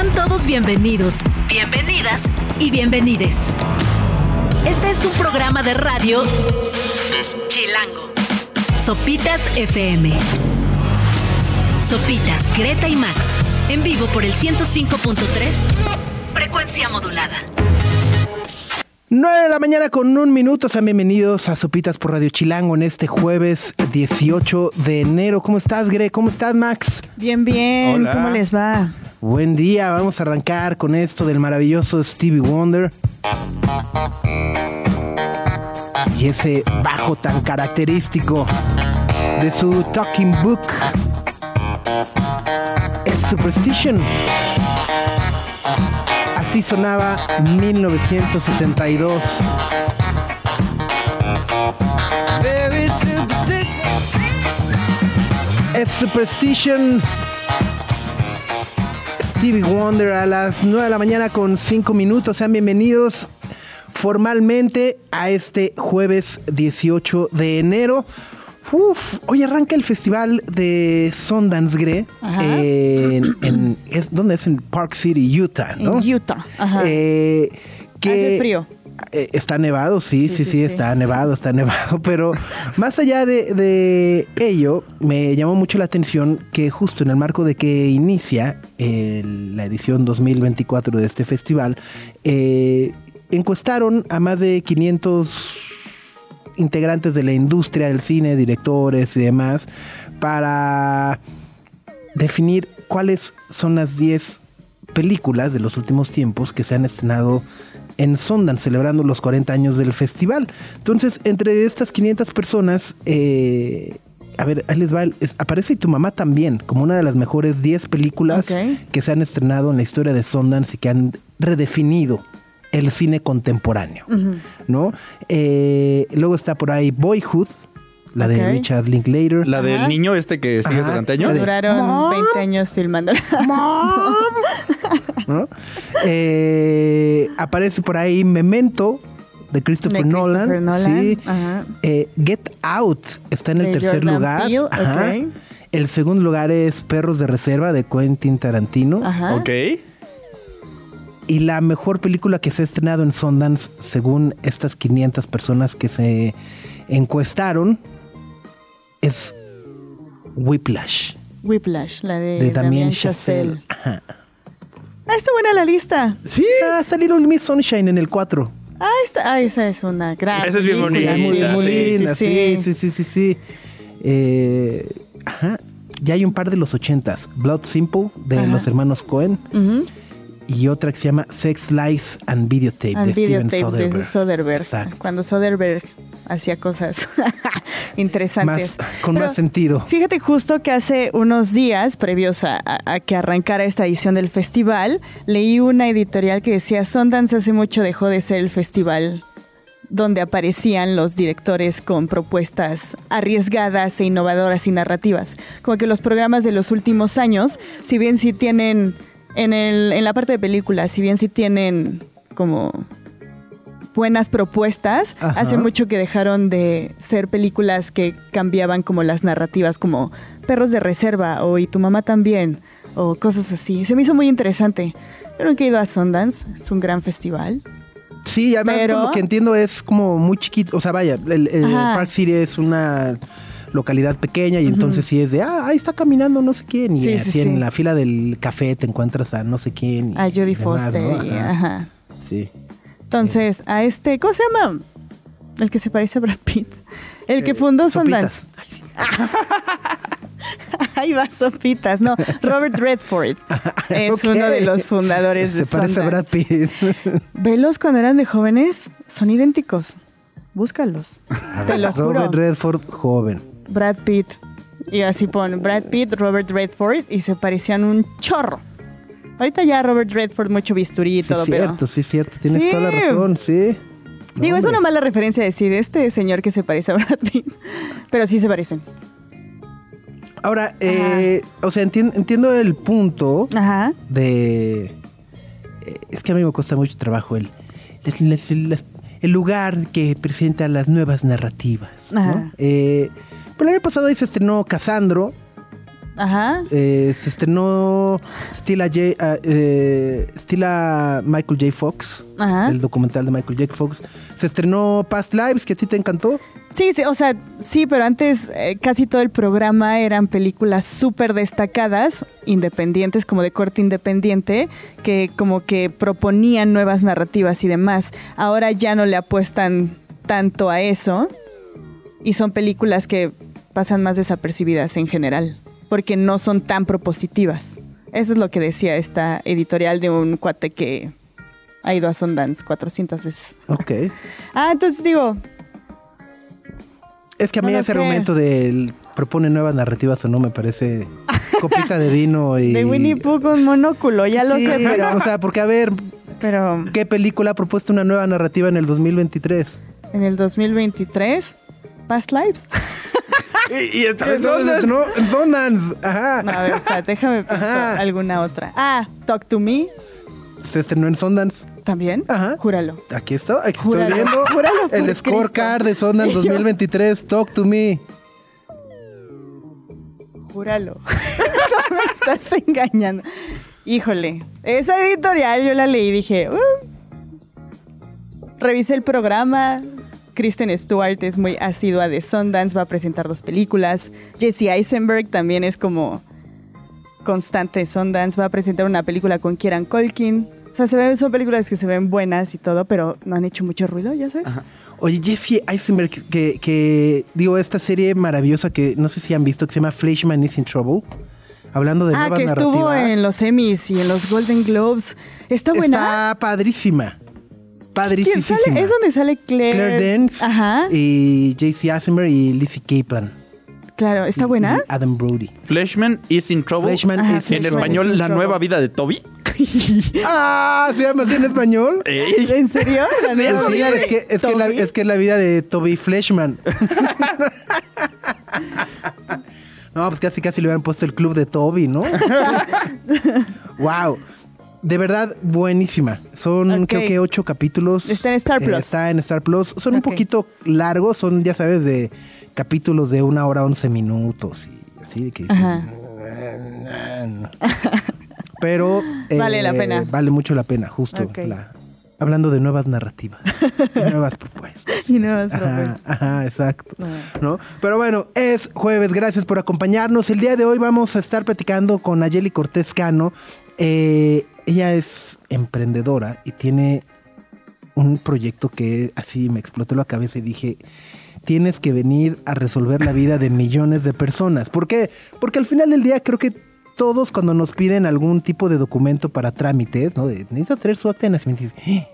Sean todos bienvenidos, bienvenidas y bienvenides. Este es un programa de radio Chilango. Sopitas FM. Sopitas, Greta y Max. En vivo por el 105.3. Frecuencia modulada. 9 de la mañana con un minuto. Sean bienvenidos a Sopitas por Radio Chilango en este jueves 18 de enero. ¿Cómo estás, Gre? ¿Cómo estás, Max? Bien, bien. Hola. ¿Cómo les va? Buen día. Vamos a arrancar con esto del maravilloso Stevie Wonder. Y ese bajo tan característico de su Talking Book. Es Superstition. Así sonaba 1972. Es Superstition. Stevie Wonder a las 9 de la mañana con 5 minutos. Sean bienvenidos formalmente a este jueves 18 de enero. Uf, hoy arranca el festival de Sundance Gre. En, en- es, ¿Dónde es? En Park City, Utah, ¿no? En Utah. Ajá. Eh, que Hace frío. Eh, está nevado, sí, sí, sí, Sí, sí, sí. está nevado, está nevado, pero más allá de, de ello, me llamó mucho la atención que justo en el marco de que inicia la edición 2024 de este festival, eh, encuestaron a más de 500 integrantes de la industria del cine, directores y demás, para definir cuáles son las 10 películas de los últimos tiempos que se han estrenado en Sundance, celebrando los 40 años del festival. Entonces, entre estas 500 personas, eh, a ver, ahí les va, es- aparece tu mamá también, como una de las mejores 10 películas que se han estrenado en la historia de Sundance y que han redefinido el cine contemporáneo, ¿no? Eh, luego está por ahí Boyhood, la de. Richard Linklater. La del Ajá. niño este que sigue Ajá. durante años. Duraron Mom. 20 años filmando. ¿no? Eh, aparece por ahí Memento de Christopher, De Nolan. Christopher Nolan, Sí. Eh, Get Out está en el De tercer Jordan lugar. Peele, Ajá. El segundo lugar es Perros de Reserva de Quentin Tarantino. Ajá. Ok. Y la mejor película que se ha estrenado en Sundance, según estas 500 personas que se encuestaron, es Whiplash Whiplash, la de, de Damien Chazelle. Chazelle. Ajá. Ah, está buena la lista. Sí, ah, está Little Miss Sunshine en el 4. Ah, está, ah, esa es una gran Esa es bien bonita, muy, sí, muy sí, linda, sí, sí, sí, sí, sí. Eh, ajá. Ya hay un par de los ochentas. Blood Simple, de Ajá. los hermanos Cohen. Ujú. Y otra que se llama Sex, Lies and Videotape, And de Steven Soderbergh. de Soderbergh. Exacto. Cuando Soderbergh hacía cosas interesantes. Más- con Pero más sentido. Fíjate justo que hace unos días, previos a, a- a que arrancara esta edición del festival, leí una editorial que decía Sundance hace mucho dejó de ser el festival donde aparecían los directores con propuestas arriesgadas e innovadoras y narrativas. Como que los programas de los últimos años, si bien sí tienen, en, el, en la parte de películas, si bien sí tienen como buenas propuestas, Ajá. hace mucho que dejaron de ser películas que cambiaban como las narrativas, como Perros de Reserva o Y tu mamá también, o cosas así. Se me hizo muy interesante. Yo nunca he ido a Sundance, es un gran festival. Sí, además Pero- lo que entiendo es como muy chiquito. O sea, vaya, el. Park City es una localidad pequeña y entonces sí es de, ah, ahí está caminando no sé quién. Y Sí, sí, así en sí. la fila del café te encuentras a no sé quién. y A Jodie Foster ¿no? y Ajá. ajá. Sí. Entonces, a este, ¿cómo se llama? El que se parece a Brad Pitt. El que Eh, fundó. Sundance. Ahí va, sopitas. No, Robert Redford es uno de los fundadores de Se parece a Brad. Pitt. Velos cuando eran de jóvenes, son idénticos. Búscalos. Te lo juro. Robert Redford, joven. Brad Pitt. Y así pon Brad Pitt, Robert Redford y se parecían un chorro. Ahorita ya Robert Redford mucho bisturí y Sí, todo, es pero... cierto, sí, es cierto. Tienes Sí. toda la razón, sí. No, Digo, es una mala referencia decir este señor que se parece a Brad Pitt, pero sí se parecen. Ahora, eh, o sea, entien- entiendo el punto Ajá. de... eh, es que a mí me cuesta mucho trabajo el, el lugar que presenta las nuevas narrativas. ¿no? Ajá. Eh, pero el año pasado ahí se estrenó Casandro, Ajá. Eh, se estrenó Stila, J, ah, eh, Stila Michael J. Fox, Ajá. el documental de Michael J. Fox. Se estrenó Past Lives, que a ti te encantó. Sí, sí, o sea, sí, pero antes eh, casi todo el programa eran películas súper destacadas, independientes, como de corte independiente, que como que proponían nuevas narrativas y demás. Ahora ya no le apuestan tanto a eso y son películas que pasan más desapercibidas en general, porque no son tan propositivas. Eso es lo que decía esta editorial de un cuate que ha ido a Sundance 400 veces. Ok. Ah, entonces digo, Es que a mí No ese sé. argumento del propone nuevas narrativas o no me parece copita de vino y... De Winnie Pooh con monóculo, ya lo Sí, sé, pero, O sea, porque a ver, pero ¿qué película ha propuesto una nueva narrativa en el 2023? en el 2023, Past Lives. Y, y esta Entonces, no, Sundance. Ajá. No, a ver, espérate, déjame pensar Ajá. alguna otra. Ah, Talk to Me, Se estrenó en Sundance. también. Ajá. Júralo. Aquí está, aquí Júralo, estoy viendo júralo por el scorecard de. Sundance Y yo- 2023. Talk to me. Júralo. no me estás engañando. Híjole, esa editorial yo la leí y dije, "Uh". revisé el programa. Kristen Stewart es muy asidua de Sundance, va a presentar dos películas. Jesse Eisenberg también es como constante de Sundance, va a presentar una película con Kieran Culkin. O sea, se ven, son películas que se ven buenas y todo, pero no han hecho mucho ruido, ya sabes. Oye, Jesse Eisenberg, que, que digo, esta serie maravillosa que no sé si han visto, que se llama Fleshman is in Trouble. Hablando de Ah, nuevas que estuvo narrativas. en los Emmys y en los Golden Globes. Está buena. Está padrísima. ¿Quién Padrísima. sale? Es donde sale Claire. Claire Dance Ajá. y JC Eisenberg y Lizzie Kaplan. Claro, ¿está buena? y Adam Brody. Fleshman is in trouble. Fleshman Ajá, is en Fleshman Trouble. español, is in la trouble. nueva vida de Toby. Ah, ¿se llama así en español? ¿En serio? La Sí, nueva sí, vida de es, que, es, que la, es que es la vida de Toby Fleshman. no, pues casi casi le hubieran puesto el club de Toby, ¿no? wow. De verdad, buenísima. Son creo que ocho capítulos. Está en Star Eh, Plus. está en Star Plus. Son un poquito largos, son, ya sabes, de capítulos de una hora, once minutos y así, de que dices, Ajá. Pero eh, Vale la pena. Vale mucho la pena, justo. La- hablando de nuevas narrativas, nuevas propuestas. Y nuevas Ajá, propuestas. ajá, exacto. No. Pero bueno, es jueves, gracias por acompañarnos. El día de hoy vamos a estar platicando con Nayeli Cortés Cano. Eh, ella es emprendedora y tiene un proyecto que así me explotó la cabeza y dije, tienes que venir a resolver la vida de millones de personas. ¿Por qué? Porque al final del día creo que todos cuando nos piden algún tipo de documento para trámites, ¿no? De, necesitas traer su acta de nacimiento y dices, "Eh,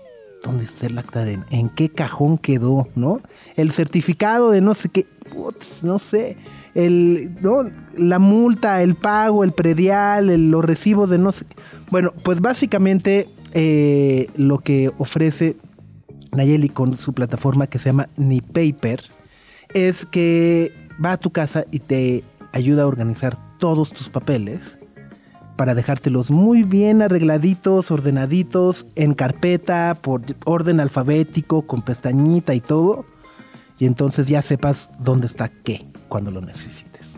¿dónde está el acta de en qué cajón quedó, no? El certificado de no sé qué, putz, no sé, el no, la multa, el pago, el predial, el- los recibos de no sé. Bueno, pues básicamente eh, lo que ofrece Nayeli con su plataforma que se llama Ni Paper es que va a tu casa y te ayuda a organizar todos tus papeles para dejártelos muy bien arregladitos, ordenaditos, en carpeta, por orden alfabético, con pestañita y todo. Y entonces ya sepas dónde está qué cuando lo necesites.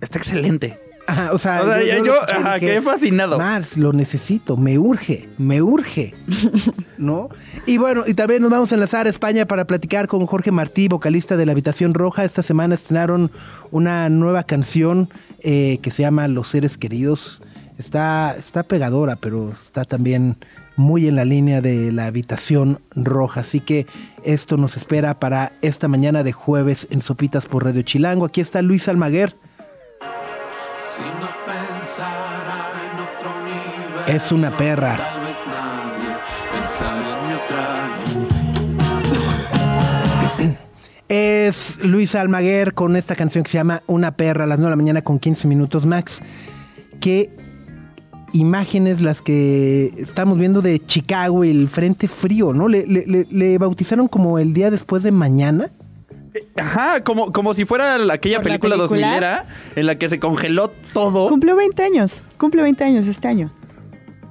Está excelente. Ajá, o sea, O sea, ya yo, ajá, quedé fascinado. Mars, lo necesito, me urge, me urge. ¿No? Y bueno, y también nos vamos a enlazar a España para platicar con Jorge Martí, vocalista de La Habitación Roja. Esta semana estrenaron una nueva canción eh, que se llama Los Seres Queridos. Está, está pegadora, pero está también muy en la línea de La Habitación Roja. Así que esto nos espera para esta mañana de jueves en Sopitas por Radio Chilango. Aquí está Luis Almaguer. Es una perra. Es Luis Almaguer con esta canción que se llama Una perra a las 9 de la mañana con 15 minutos max. Qué imágenes las que estamos viendo de Chicago y el frente frío, ¿no? Le, le- le- le bautizaron como el día después de mañana. Ajá, como, como si fuera la- aquella ¿Por la película, película? 2000 era en la que se congeló todo. Cumplió 20 años. Cumple 20 años este año.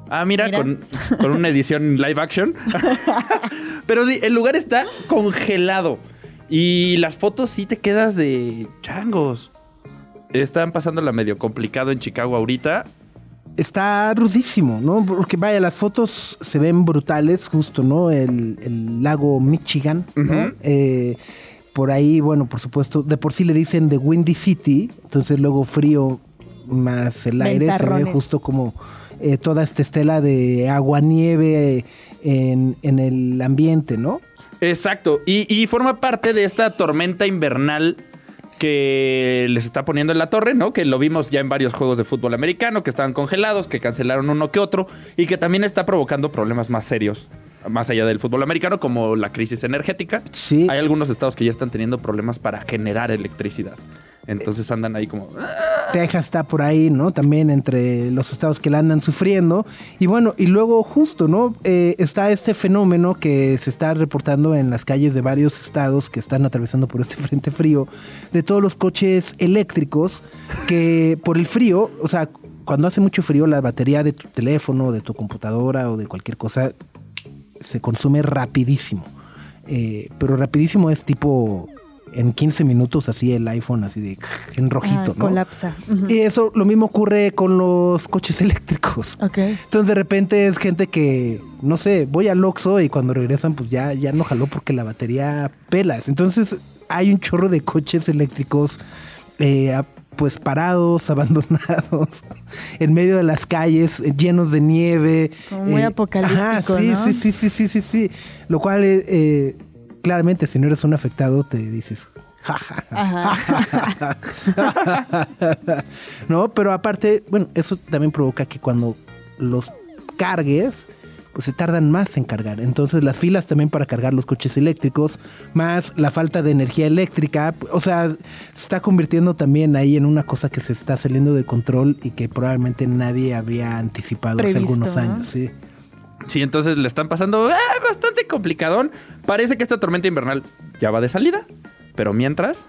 Ah, mira, Mira. Con, con una edición live action. Pero sí, el lugar está congelado. Y las fotos sí te quedas de changos. están pasando la medio complicado en Chicago ahorita. Está rudísimo, ¿no? Porque vaya, las fotos se ven brutales, justo, ¿no? El, el lago Michigan, ¿no? Eh, por ahí, bueno, por supuesto, de por sí le dicen The Windy City, entonces luego frío más el aire, se ve justo como eh, toda esta estela de agua-nieve en, en el ambiente, ¿no? Exacto. Y, y forma parte de esta tormenta invernal que les está poniendo en la torre, ¿no? Que lo vimos ya en varios juegos de fútbol americano, que estaban congelados, que cancelaron uno que otro, y que también está provocando problemas más serios, más allá del fútbol americano, como la crisis energética. Sí. Hay algunos estados que ya están teniendo problemas para generar electricidad. Entonces andan ahí como... Texas está por ahí, ¿no? También entre los estados que la andan sufriendo. Y bueno, y luego justo, ¿no? Eh, está este fenómeno que se está reportando en las calles de varios estados que están atravesando por este frente frío, de todos los coches eléctricos que por el frío, o sea, cuando hace mucho frío, la batería de tu teléfono, de tu computadora o de cualquier cosa se consume rapidísimo. Eh, pero rapidísimo es tipo en 15 minutos así el iPhone así de en rojito, Ah, ¿no? Colapsa. Y eso lo mismo ocurre con los coches eléctricos. Ok. Entonces de repente es gente que, no sé, voy al Oxxo y cuando regresan pues ya, ya no jaló porque la batería pelas. Entonces hay un chorro de coches eléctricos eh, pues parados, abandonados, en medio de las calles, eh, llenos de nieve. Como muy apocalíptico, sí, ¿no? sí, sí, sí, sí, sí, sí. Lo cual, eh, eh, claramente, si no eres un afectado, te dices... "Ja, ja, ja". Ajá. no, pero aparte, bueno, eso también provoca que cuando los cargues, pues se tardan más en cargar. Entonces las filas también para cargar los coches eléctricos, más la falta de energía eléctrica, o sea, se está convirtiendo también ahí en una cosa que se está saliendo de control y que probablemente nadie había anticipado hace algunos ¿no? años, sí. Sí, entonces le están pasando ah, bastante complicadón. Parece que esta tormenta invernal ya va de salida, pero mientras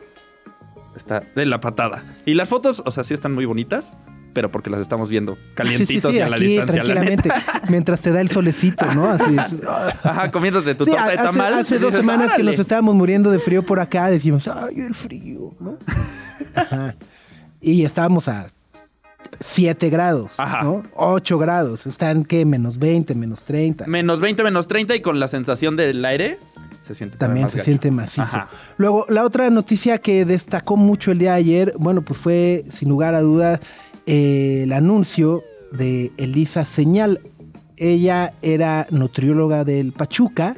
está de la patada. Y las fotos, o sea, sí están muy bonitas, pero porque las estamos viendo calientitos Sí, sí, sí, y a la aquí distancia, la tranquilamente, neta. mientras te da el solecito, ¿no? Así es. Ajá, comiéndote tu torta de hace, tamal. hace y dos dices, semanas que nos estábamos muriendo de frío por acá, decimos, ay, el frío, ¿no? Ajá. Y estábamos a 7 grados, Ajá. ¿no? 8 grados. Están, ¿qué? Menos 20, menos 30. Menos 20, menos 30 y con la sensación del aire se siente También se gacho. siente macizo. Ajá. Luego, la otra noticia que destacó mucho el día de ayer, bueno, pues fue, sin lugar a dudas, eh, el anuncio de Elisa Señal. Ella era nutrióloga del Pachuca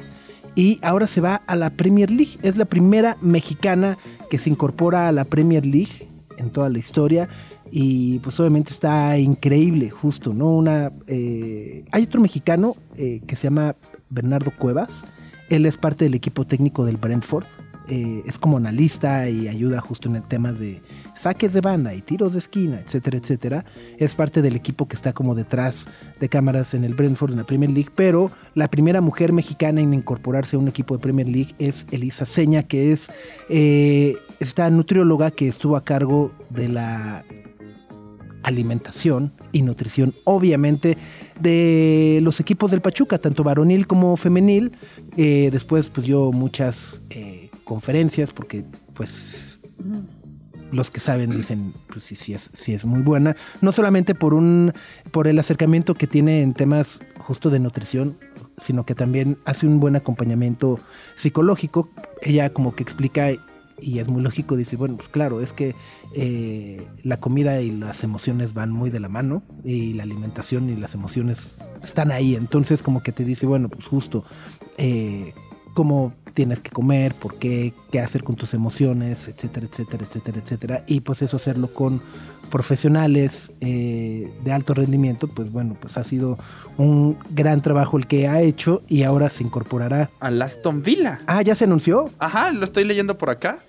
y ahora se va a la Premier League. Es la primera mexicana que se incorpora a la Premier League en toda la historia. Y pues obviamente está increíble, justo, ¿no? Una. eh, hay otro mexicano eh, que se llama Bernardo Cuevas. Él es parte del equipo técnico del Brentford. es como analista y ayuda justo en el tema de saques de banda y tiros de esquina, etcétera, etcétera. Es parte del equipo que está como detrás de cámaras en el Brentford en la Premier League, pero la primera mujer mexicana en incorporarse a un equipo de Premier League es Elisa Seña, que es eh, esta nutrióloga que estuvo a cargo de la alimentación y nutrición, obviamente, de los equipos del Pachuca, tanto varonil como femenil. Eh, después, pues dio muchas eh, conferencias, porque, pues, los que saben dicen, pues sí, sí es, sí es muy buena. No solamente por un, por el acercamiento que tiene en temas justo de nutrición, sino que también hace un buen acompañamiento psicológico. Ella como que explica y es muy lógico, dice, bueno, pues claro, es que eh, la comida y las emociones van muy de la mano y la alimentación y las emociones están ahí, entonces como que te dice, bueno, pues justo eh, cómo tienes que comer, por qué, qué hacer con tus emociones, etcétera, etcétera, etcétera, etcétera, y pues eso hacerlo con profesionales eh, de alto rendimiento, pues bueno, pues ha sido un gran trabajo el que ha hecho y ahora se incorporará. Al Aston Villa. Ah, ya se anunció. Ajá, lo estoy leyendo por acá.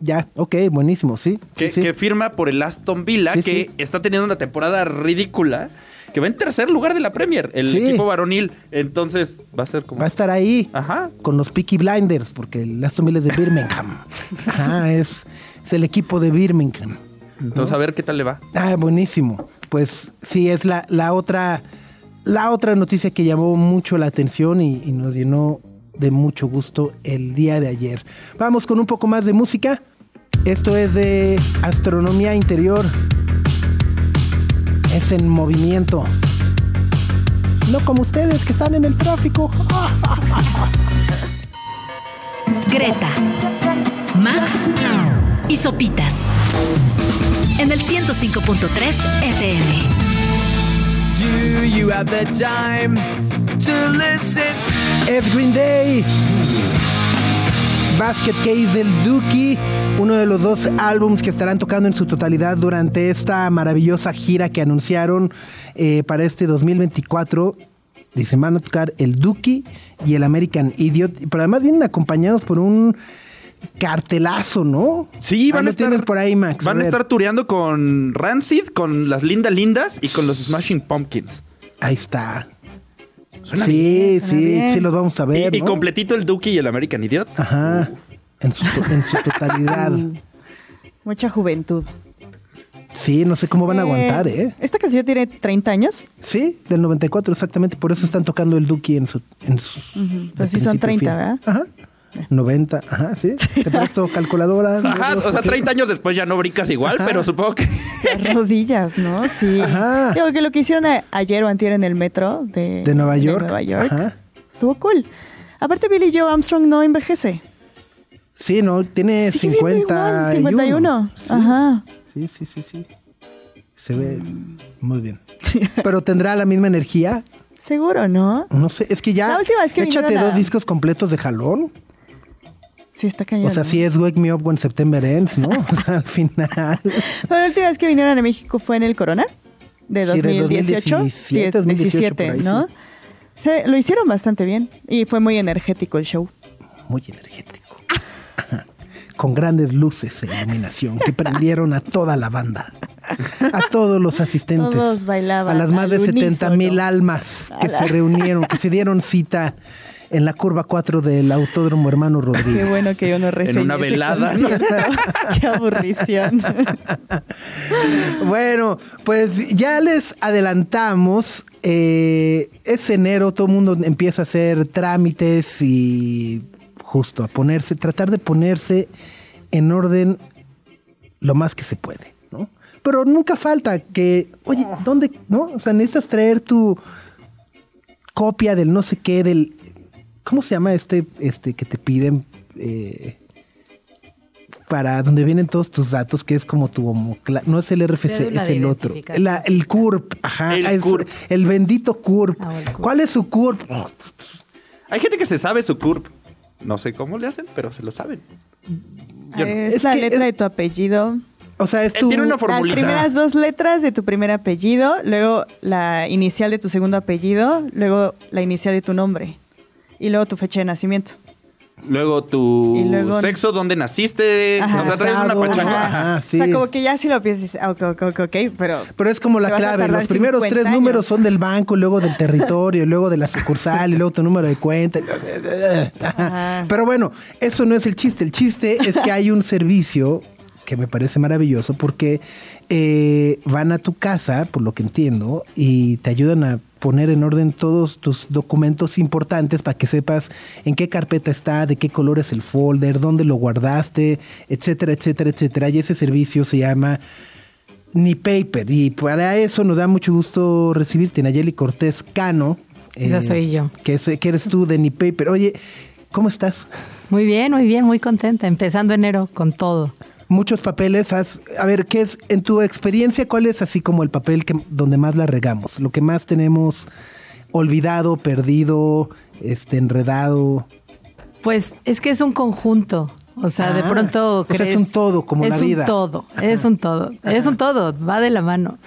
Ya, ok, buenísimo, sí. que, sí, sí. que firma por el Aston Villa, Sí, que está teniendo una temporada ridícula, que va en tercer lugar de la Premier, el Sí. equipo varonil. Entonces va a ser como... Va a estar ahí Ajá. con los Peaky Blinders, porque el Aston Villa es de Birmingham. Ajá, es, es el equipo de Birmingham. Entonces a ver qué tal le va. Ah, buenísimo. Pues sí, es la, la otra la otra noticia que llamó mucho la atención y, y nos llenó de mucho gusto el día de ayer. Vamos con un poco más de música. Esto es de astronomía interior. Es en movimiento. No como ustedes que están en el tráfico. Greta, Max y Sopitas. En el 105.3 FM. Do you have the time to listen? Es Green Day. Basket Case del Dookie, uno de los dos álbums que estarán tocando en su totalidad durante esta maravillosa gira que anunciaron eh, para este 2024. Dicen, van a tocar el Dookie y el American Idiot, pero además vienen acompañados por un cartelazo, ¿no? Sí, van a estar, por ahí, Max. Van a estar tureando con Rancid, con las Linda Lindas y con los Smashing Pumpkins. Ahí está. Suena sí, sí, bien. sí los vamos a ver. y, completito el Dookie y el American Idiot. Ajá. En su, en su totalidad. Mucha juventud. Sí, no sé cómo van a aguantar, ¿eh? Esta canción tiene 30 años. Sí, del 94 exactamente, por eso están tocando el Duki en su... En su Pero sí son principio a 30, fin. ¿verdad? Ajá. 90, ajá, sí. Te presto calculadora. Ajá, o sea, ok. 30 años después ya no brincas igual, Ajá. pero supongo que... Las rodillas, ¿no? Sí. Ajá. Digo que lo que hicieron a- ayer o antier en el metro de, De Nueva York. Nueva York. Ajá. Estuvo cool. Aparte, Billy Joe Armstrong no envejece. Sí, no, tiene viendo 50 igual, 51. Ajá. Sí, sí, sí, sí. Se ve muy bien. Pero tendrá la misma energía. Seguro, ¿no? No sé, es que ya. La última vez que échate a- dos discos completos de jalón. Sí, está cañón. O sea, ¿no? sí es Wake Me Up When September Ends, ¿no? O sea, al final. Pero la última vez que vinieron a México fue en el Corona de Sí, de 2018. 2017, Sí, 2018, por ahí, ¿no? sí. Se- lo hicieron bastante bien y fue muy energético el show. muy energético. Con grandes luces e iluminación que prendieron a toda la banda. A todos los asistentes. Todos bailaban A las más de al 70 mil almas que se reunieron, que se dieron cita en la curva 4 del Autódromo Hermano Rodríguez. Qué bueno que yo no reseñé una ese velada, ¿no? Qué aburrición. Bueno, pues ya les adelantamos. eh, es enero, todo el mundo empieza a hacer trámites y justo a ponerse, tratar de ponerse en orden lo más que se puede, ¿no? Pero nunca falta que, oye, ¿dónde, no? O sea, necesitas traer tu copia del no sé qué, del, ¿cómo se llama este, este que te piden? Eh, para donde vienen todos tus datos, que es como tu homocla- no es el RFC, es el otro. La- el CURP, ajá, El es- CURP. el bendito CURP. Ah, el CURP. ¿Cuál es su CURP? Hay gente que se sabe su CURP. No sé cómo le hacen, pero se lo saben. Yo no. es, Es la que letra es- de tu apellido. O sea, es Eh, tu tiene una Las primeras dos letras de tu primer apellido, luego la inicial de tu segundo apellido, luego la inicial de tu nombre y luego tu fecha de nacimiento. Luego tu luego- sexo, dónde naciste. Ajá. o sea, traes una pachanga. ajá. Sí. O sea, como que ya si lo piensas, ah, ok, ok, ok, ok, pero... Pero es como la clave. Los primeros 50 tres años. números son del banco, luego del territorio, luego de la sucursal y luego tu número de cuenta. Ajá. Pero bueno, eso no es el chiste. El chiste es que hay un servicio que me parece maravilloso porque eh, van a tu casa, por lo que entiendo, y te ayudan a poner en orden todos tus documentos importantes para que sepas en qué carpeta está, de qué color es el folder, dónde lo guardaste, etcétera, etcétera, etcétera. Y ese servicio se llama Ni Paper. Y para eso nos da mucho gusto recibirte, Nayeli Cortés Cano. eh, Esa soy yo. Que, es- que eres tú de Ni Paper. Oye, ¿cómo estás? Muy bien, muy bien, muy contenta. Empezando enero con todo. Muchos papeles. has- a ver, ¿qué es, en tu experiencia, cuál es así como el papel que, donde más la regamos? Lo que más tenemos olvidado, perdido, este, enredado. Pues es que es un conjunto. O sea, de Ah, pronto o sea, crees. es un todo, como es la vida. un todo, es un todo. Es un todo, va de la mano.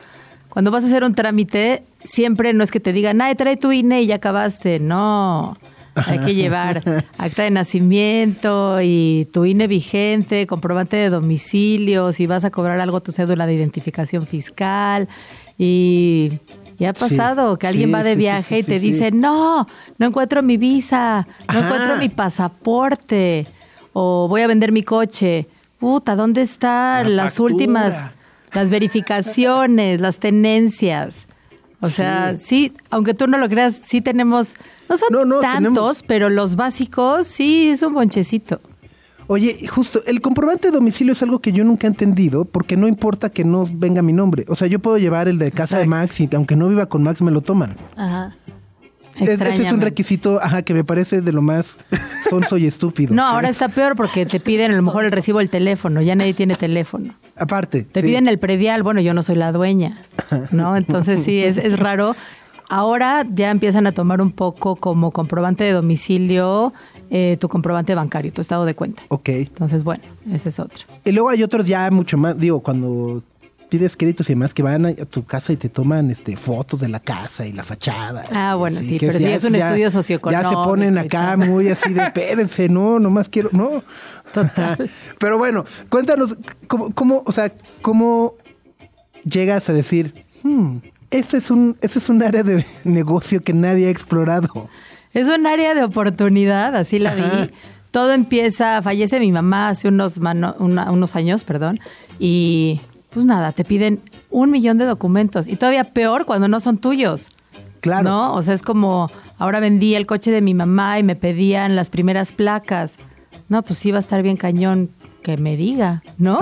Cuando vas a hacer un trámite, siempre no es que te digan, ay, trae tu INE y ya acabaste. No. Hay que llevar acta de nacimiento y tu INE vigente, comprobante de domicilio, si vas a cobrar algo, tu cédula de identificación fiscal. Y, y ha Sí, pasado que alguien sí, va de sí, viaje y te dice, no, no encuentro mi visa, no Ajá. encuentro mi pasaporte, o voy a vender mi coche. Puta, ¿dónde están La las factura. últimas, las verificaciones, las tenencias? O sea, sí, aunque tú no lo creas, sí tenemos, no son No, no, tantos, tenemos- pero los básicos sí es un bonchecito. Oye, justo, el comprobante de domicilio es algo que yo nunca he entendido porque no importa que no venga mi nombre. O sea, yo puedo llevar el de casa de. Max y aunque no viva con Max me lo toman. Ajá. Es- ese es un requisito, ajá, que me parece de lo más sonso y estúpido. No, ahora está peor porque te piden a lo mejor el recibo del teléfono, ya nadie tiene teléfono. Aparte. Te sí. piden el predial, bueno, yo no soy la dueña, ¿no? Entonces sí, es, es raro. Ahora ya empiezan a tomar un poco como comprobante de domicilio eh, tu comprobante bancario, tu estado de cuenta. Ok. Entonces, bueno, ese es otro. Y luego hay otros ya mucho más, digo, cuando pides créditos y demás que van a, tu casa y te toman este fotos de la casa y la fachada. Ah, bueno, sí, pero sí es un estudio socioeconómico Ya se ponen acá muy así de, espérense, no, nomás quiero, no. Total. Pero bueno, cuéntanos, ¿cómo, cómo, o sea, cómo llegas a decir, hmm, ese es un, ese es un área de negocio que nadie ha explorado? Es un área de oportunidad, así la Ajá. vi. Todo empieza, fallece mi mamá hace unos, mano- una- unos años, perdón, y pues nada, te piden un millón de documentos. Y todavía peor cuando no son tuyos. Claro. ¿No? O sea, es como, ahora vendí el coche de mi mamá y me pedían las primeras placas. No, pues sí va a estar bien cañón que me diga, ¿no?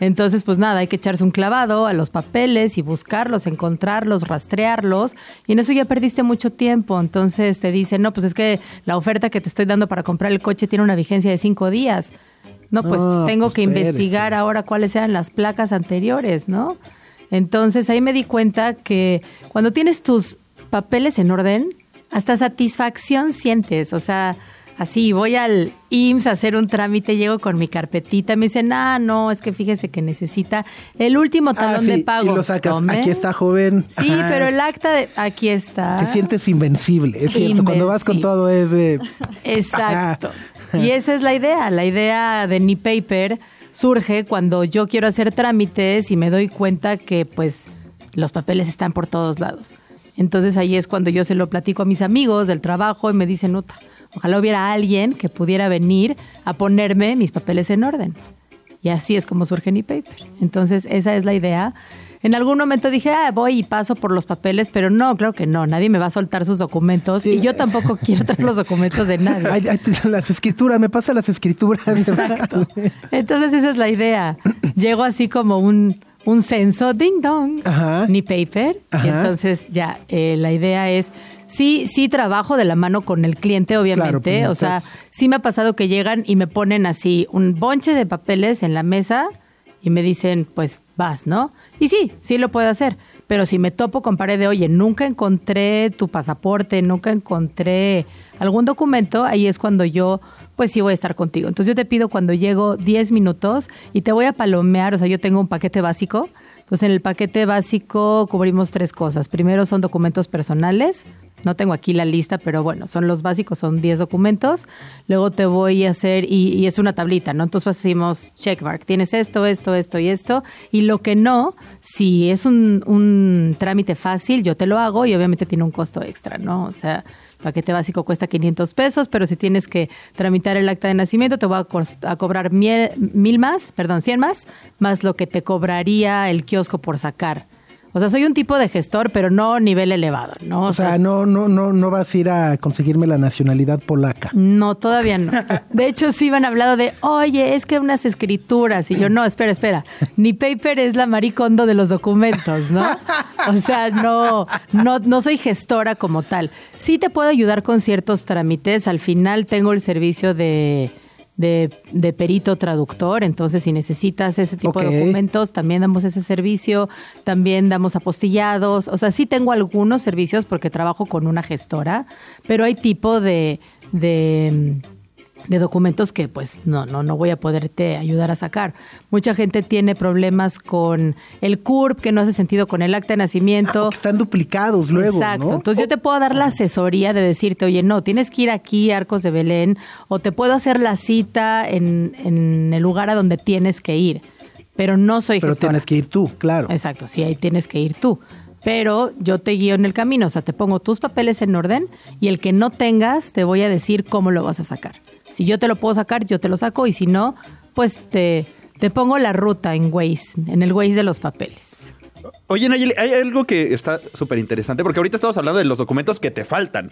Entonces, pues nada, hay que echarse un clavado a los papeles y buscarlos, encontrarlos, rastrearlos. Y en eso ya perdiste mucho tiempo. Entonces te dicen, no, pues es que la oferta que te estoy dando para comprar el coche tiene una vigencia de cinco días. No, pues No, tengo pues que espérese. investigar ahora cuáles eran las placas anteriores, ¿no? Entonces ahí me di cuenta que cuando tienes tus papeles en orden, hasta satisfacción sientes. O sea, así voy al IMSS a hacer un trámite, llego con mi carpetita, me dicen, ah, no, es que fíjese que necesita el último Ah, talón sí, de pago. Y lo sacas, Tome. aquí está joven. Sí, Ajá. pero el acta de aquí está. Te sientes invencible, es cierto. Cuando vas con todo es de... Exacto. Y esa es la idea. La idea de Ni Paper surge cuando yo quiero hacer trámites y me doy cuenta que pues los papeles están por todos lados. Entonces ahí es cuando yo se lo platico a mis amigos del trabajo y me dicen, "Nota, ojalá hubiera alguien que pudiera venir a ponerme mis papeles en orden. Y así es como surge Ni Paper. Entonces esa es la idea. En algún momento dije, ah, voy y paso por los papeles, pero no, claro que no, nadie me va a soltar sus documentos y yo tampoco quiero traer los documentos de nadie. Ay, ay, las escrituras, me pasa las escrituras. Exacto. Entonces esa es la idea. Llego así como un, un censo, ding dong, Ajá. ni paper. Y entonces ya, eh, la idea es, sí, sí trabajo de la mano con el cliente, obviamente. Claro, o sea, pues. sí me ha pasado que llegan y me ponen así un bonche de papeles en la mesa y me dicen, pues vas, ¿no? Y sí, sí lo puedo hacer. Pero si me topo con pared de, oye, nunca encontré tu pasaporte, nunca encontré algún documento, ahí es cuando yo, pues sí voy a estar contigo. Entonces yo te pido cuando llego 10 minutos y te voy a palomear, o sea, yo tengo un paquete básico. Pues en el paquete básico cubrimos tres cosas. Primero son documentos personales. No tengo aquí la lista, pero bueno, son los básicos, son 10 documentos. Luego te voy a hacer, y, y es una tablita, ¿no? Entonces hacemos checkmark. Tienes esto, esto, esto y esto. Y lo que no, si es un, un trámite fácil, yo te lo hago y obviamente tiene un costo extra, ¿no? O sea, paquete básico cuesta 500 pesos, pero si tienes que tramitar el acta de nacimiento, te voy a, cos- a cobrar mil, mil más, perdón, 100 más, más lo que te cobraría el kiosco por sacar. O sea, soy un tipo de gestor, pero no nivel elevado, ¿no? O sea, no, no, no, no vas a ir a conseguirme la nacionalidad polaca. no, todavía no. De hecho, sí me han hablado de, oye, es que unas escrituras. Y yo, no, espera, espera. Ni paper es la maricondo de los documentos, ¿no? O sea, no, no, no soy gestora como tal. Sí te puedo ayudar con ciertos trámites. Al final tengo el servicio de, de, de perito traductor. Entonces, si necesitas ese tipo de documentos, también damos ese servicio. También damos apostillados. O sea, sí tengo algunos servicios porque trabajo con una gestora, pero hay tipo de, de, de documentos que pues no, no, no voy a poderte ayudar a sacar. Mucha gente tiene problemas con el CURP, que no hace sentido con el acta de nacimiento. Ah, están duplicados luego, Exacto. ¿no? Entonces yo te puedo dar la asesoría de decirte, oye, no, tienes que ir aquí Arcos de Belén, o te puedo hacer la cita en, en el lugar a donde tienes que ir. Pero no soy Pero gestora. tienes que ir tú, claro. Exacto, sí, ahí tienes que ir tú. Pero yo te guío en el camino, o sea, te pongo tus papeles en orden y el que no tengas te voy a decir cómo lo vas a sacar. Si yo te lo puedo sacar, yo te lo saco y si no, pues te, te pongo la ruta en Waze, en el Waze de los papeles. Oye, Nayeli, hay algo que está súper interesante, porque ahorita estamos hablando de los documentos que te faltan.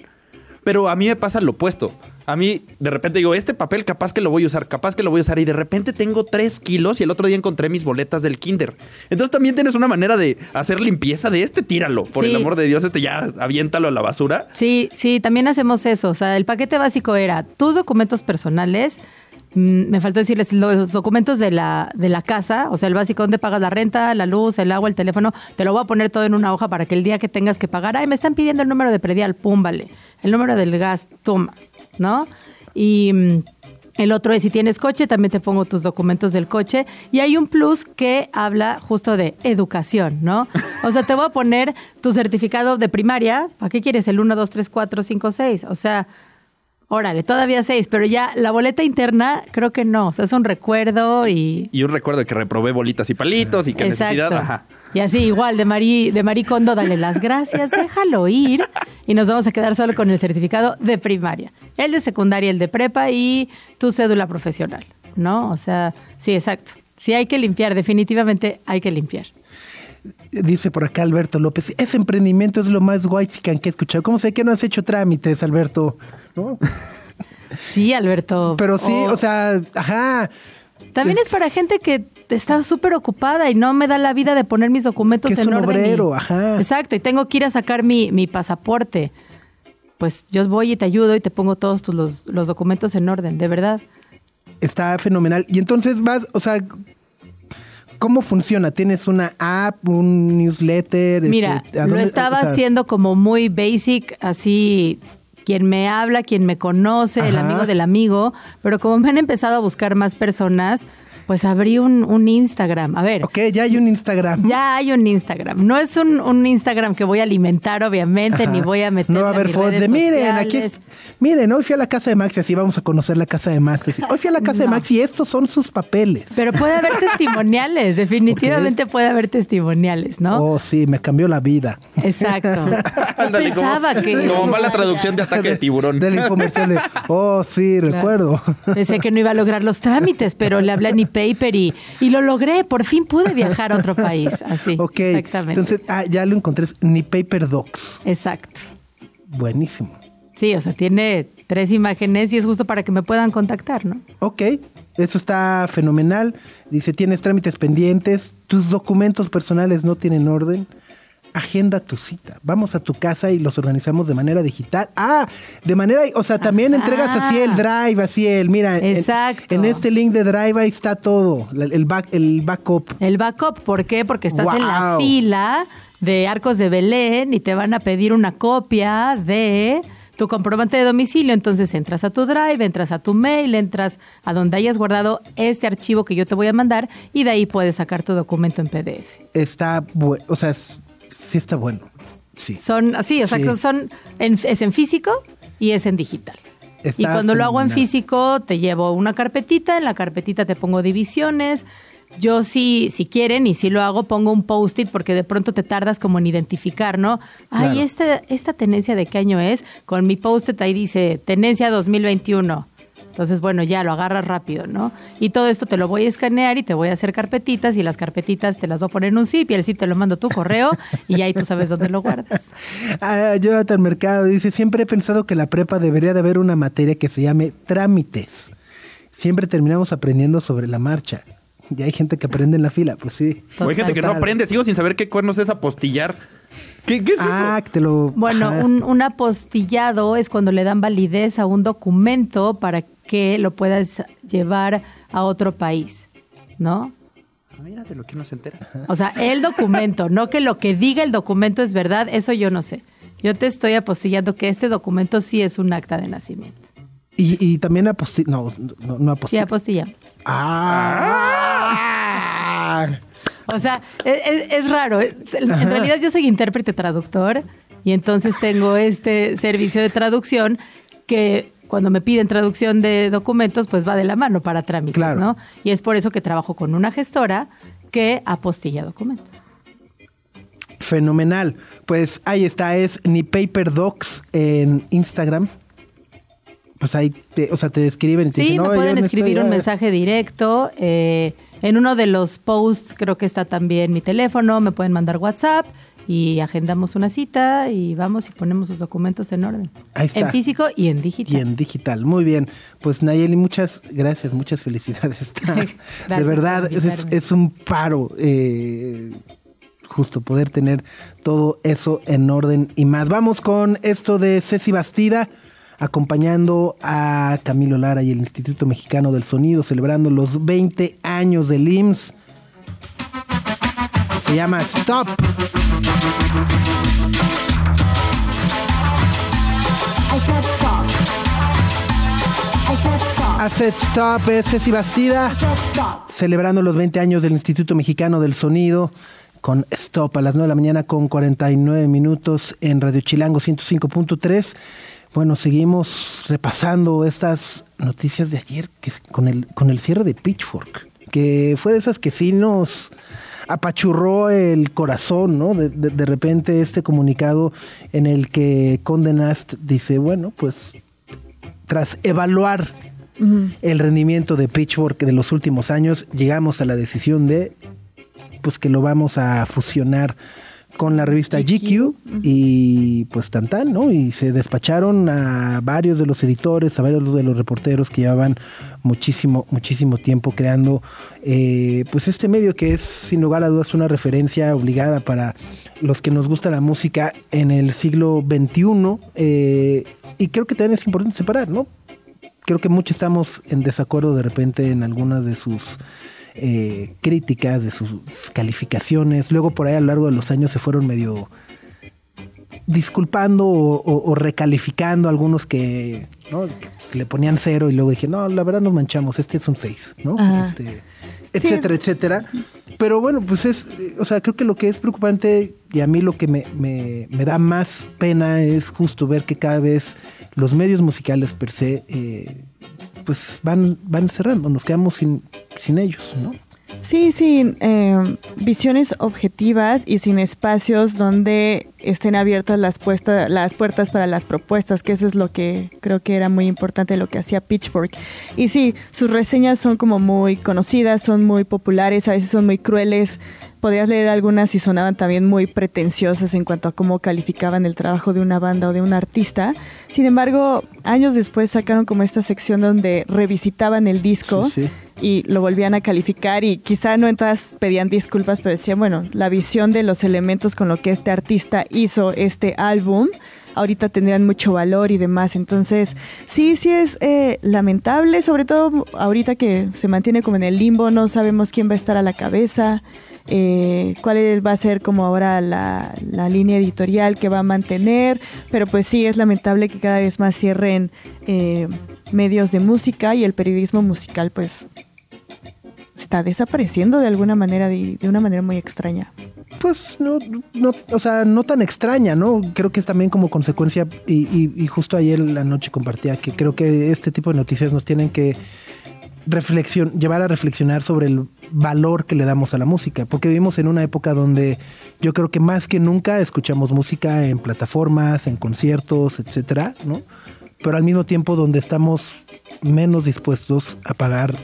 Pero a mí me pasa lo opuesto. A mí, de repente digo, este papel capaz que lo voy a usar, capaz que lo voy a usar. Y de repente tengo tres kilos y el otro día encontré mis boletas del kinder. Entonces también tienes una manera de hacer limpieza de este, tíralo. Por Sí. el amor de Dios, este ya aviéntalo a la basura. Sí, sí, también hacemos eso. O sea, el paquete básico era tus documentos personales. Mm, Me faltó decirles los documentos de la, de la casa, o sea, el básico, donde pagas la renta, la luz, el agua, el teléfono, te lo voy a poner todo en una hoja para que el día que tengas que pagar, ay, me están pidiendo el número de predial, pum, vale, el número del gas, toma, ¿no? Y mm, el otro es si tienes coche, también te pongo tus documentos del coche. Y hay un plus que habla justo de educación, ¿no? O sea, te voy a poner tu certificado de primaria. ¿Para qué quieres el 1, 2, 3, 4, 5, 6? O sea, órale, todavía 6, pero ya la boleta interna creo que no. O sea, es un recuerdo y... Y un recuerdo de que reprobé bolitas y palitos y que necesidad. Ajá. Y así, igual, de Mari, de Mari Kondo, dale las gracias, déjalo ir y nos vamos a quedar solo con el certificado de primaria. El de secundaria, el de prepa y tu cédula profesional, ¿no? O sea, sí, exacto. Sí hay que limpiar, definitivamente hay que limpiar. Dice por acá Alberto López, ese emprendimiento es lo más guay que he escuchado. ¿Cómo sé que no has hecho trámites, Alberto? ¿No? Sí, Alberto. Pero sí, O- o sea, ajá. También es para gente que está súper ocupada y no me da la vida de poner mis documentos Que es en un orden. obrero, y- ajá. Exacto, y tengo que ir a sacar mi, mi pasaporte. Pues yo voy y te ayudo y te pongo todos tus, los, los documentos en orden, de verdad. Está fenomenal. Y entonces vas, o sea, ¿cómo funciona? ¿Tienes una app, un newsletter? Mira, Este, ¿a lo estaba o sea, haciendo como muy basic, así quien me habla, quien me conoce, el amigo del amigo, pero como me han empezado a buscar más personas, pues abrí un, un Instagram. A ver, Ok, ya hay un Instagram. ya hay un Instagram. No es un, un Instagram que voy a alimentar, obviamente, Ajá. ni voy a meter. No va a haber fotos de miren, aquí es. Miren, hoy fui a la casa de Max y así vamos a conocer la casa de Max. Así, Hoy fui a la casa de No. Max y estos son sus papeles. Pero puede haber testimoniales, definitivamente puede haber testimoniales, ¿no? Oh, sí, me cambió la vida. Exacto. Yo Ándale, como- pensaba que. Como mala traducción de ataque de tiburón. Del infomercial de, oh, sí, Claro. recuerdo. Pensé que no iba a lograr los trámites, pero le hablé a mi paper y, y lo logré. Por fin pude viajar a otro país. Así. ok, Exactamente. entonces, ah, ya lo encontré, es Ni Paper Docs. Exacto. Buenísimo. Sí, o sea, tiene tres imágenes y es justo para que me puedan contactar, ¿no? Ok, eso está fenomenal. Dice, tienes trámites pendientes, tus documentos personales no tienen orden. Agenda tu cita. Vamos a tu casa y los organizamos de manera digital. Ah, de manera, o sea, también Ajá. entregas así el drive, así el, mira, Exacto. En, este link de drive ahí está todo, el, back, el backup. El backup, ¿por qué? Porque estás en la fila de Arcos de Belén y te van a pedir una copia de tu comprobante de domicilio. Entonces entras a tu drive, entras a tu mail, entras a donde hayas guardado este archivo que yo te voy a mandar y de ahí puedes sacar tu documento en PDF. Está o sea, es- sí está bueno. Sí. Son así, o sea, Sí. que son en- es en físico y es en digital. Está y cuando lo hago en físico, te llevo una carpetita, en la carpetita te pongo divisiones. Yo sí, si quieren, y si lo hago, pongo un post-it porque de pronto te tardas como en identificar, ¿no? Ay, Claro. esta, esta tenencia de qué año es. Con mi post-it ahí dice tenencia 2021. Entonces, bueno, ya lo agarras rápido, ¿no? Y todo esto te lo voy a escanear y te voy a hacer carpetitas y las carpetitas te las voy a poner en un zip y el zip te lo mando a tu correo y ahí tú sabes dónde lo guardas. Ah, Jonathan Mercado dice, siempre he pensado que la prepa debería de haber una materia que se llame trámites. Siempre terminamos aprendiendo sobre la marcha. Y hay gente que aprende en la fila, pues sí. O hay gente que no aprende, sigo sin saber qué cuernos es apostillar. ¿Qué, qué es Ah, eso? que te lo... Bueno, un, un apostillado es cuando le dan validez a un documento para que lo puedas llevar a otro país, ¿no? Ah, Mira de lo que uno se entera. O sea, el documento, no que lo que diga el documento es verdad, eso yo no sé. Yo te estoy apostillando que este documento sí es un acta de nacimiento. Y, y también aposti... No, no, no Sí, aposti- apostillamos. Ah. O sea, es, raro. En realidad yo soy intérprete traductor y entonces tengo este servicio de traducción que cuando me piden traducción de documentos, pues va de la mano para trámites, Claro. ¿no? Y es por eso que trabajo con una gestora que apostilla documentos. Fenomenal. Pues ahí está, es ni Paper Docs en Instagram. Pues ahí, te, o sea, te escriben y te Sí, dicen, me "Oye, pueden escribir estoy- un ah". mensaje directo. eh, en uno de los posts creo que está también mi teléfono, me pueden mandar WhatsApp y agendamos una cita y vamos y ponemos los documentos en orden. Ahí está. En físico y en digital. Y en digital. Muy bien. Pues Nayeli, muchas gracias, muchas felicidades. Está- de Gracias verdad, es un paro. eh, justo poder tener todo eso en orden y más. Vamos con esto de Ceci Bastida, acompañando a Camilo Lara y el Instituto Mexicano del Sonido, celebrando los 20 años del IMSS. Se llama Stop. Asset Stop es Ceci Bastida. Celebrando los 20 años del Instituto Mexicano del Sonido con Stop a las 9 de la mañana con 49 minutos en Radio Chilango 105.3. Bueno, seguimos repasando estas noticias de ayer que, con, el, con el cierre de Pitchfork, que fue de esas que sí nos apachurró el corazón, ¿no? De, de- de repente este comunicado en el que Condé Nast dice, bueno, pues tras evaluar el rendimiento de Pitchfork de los últimos años, llegamos a la decisión de pues que lo vamos a fusionar con la revista GQ y pues tan tan, ¿no? Y se despacharon a varios de los editores, a varios de los reporteros que llevaban muchísimo, muchísimo tiempo creando eh, pues este medio que es sin lugar a dudas una referencia obligada para los que nos gusta la música en el siglo XXI eh, y creo que también es importante separar, ¿no? creo que muchos estamos en desacuerdo de repente en algunas de sus eh, críticas, de sus calificaciones. Luego por ahí a lo largo de los años se fueron medio disculpando o, o- o recalificando algunos que, ¿no? que le ponían cero y luego dije, no, la verdad nos manchamos, este es un seis, ¿no? Ajá. Este, etcétera, etcétera. Pero bueno, pues es, o sea, creo que lo que es preocupante y a mí lo que me, me- me da más pena es justo ver que cada vez los medios musicales per se, eh, pues van, van cerrando, nos quedamos sin, sin ellos, ¿no? Sí, sin eh, visiones objetivas y sin espacios donde estén abiertas las, puesta- las puertas para las propuestas, que eso es lo que creo que era muy importante lo que hacía Pitchfork. Y sí, sus reseñas son como muy conocidas, son muy populares, a veces son muy crueles. Podías leer algunas y sonaban también muy pretenciosas en cuanto a cómo calificaban el trabajo de una banda o de un artista. Sin embargo, años después sacaron como esta sección donde revisitaban el disco Sí, sí. y lo volvían a calificar y quizá no en todas pedían disculpas, pero decían, bueno, la visión de los elementos con lo que este artista hizo este álbum, ahorita tendrían mucho valor y demás. Entonces, sí, sí es eh, lamentable, sobre todo ahorita que se mantiene como en el limbo, no sabemos quién va a estar a la cabeza. Eh, cuál va a ser como ahora la, línea editorial que va a mantener, pero pues sí es lamentable que cada vez más cierren eh, medios de música y el periodismo musical pues está desapareciendo de alguna manera, de, una manera muy extraña. Pues no, no, o sea, no tan extraña, ¿no? Creo que es también como consecuencia, y, y- y justo ayer la noche compartía que creo que este tipo de noticias nos tienen que reflexión, llevar a reflexionar sobre el valor que le damos a la música, porque vivimos en una época donde yo creo que más que nunca escuchamos música en plataformas, en conciertos, etcétera, ¿no? Pero al mismo tiempo donde estamos menos dispuestos a pagar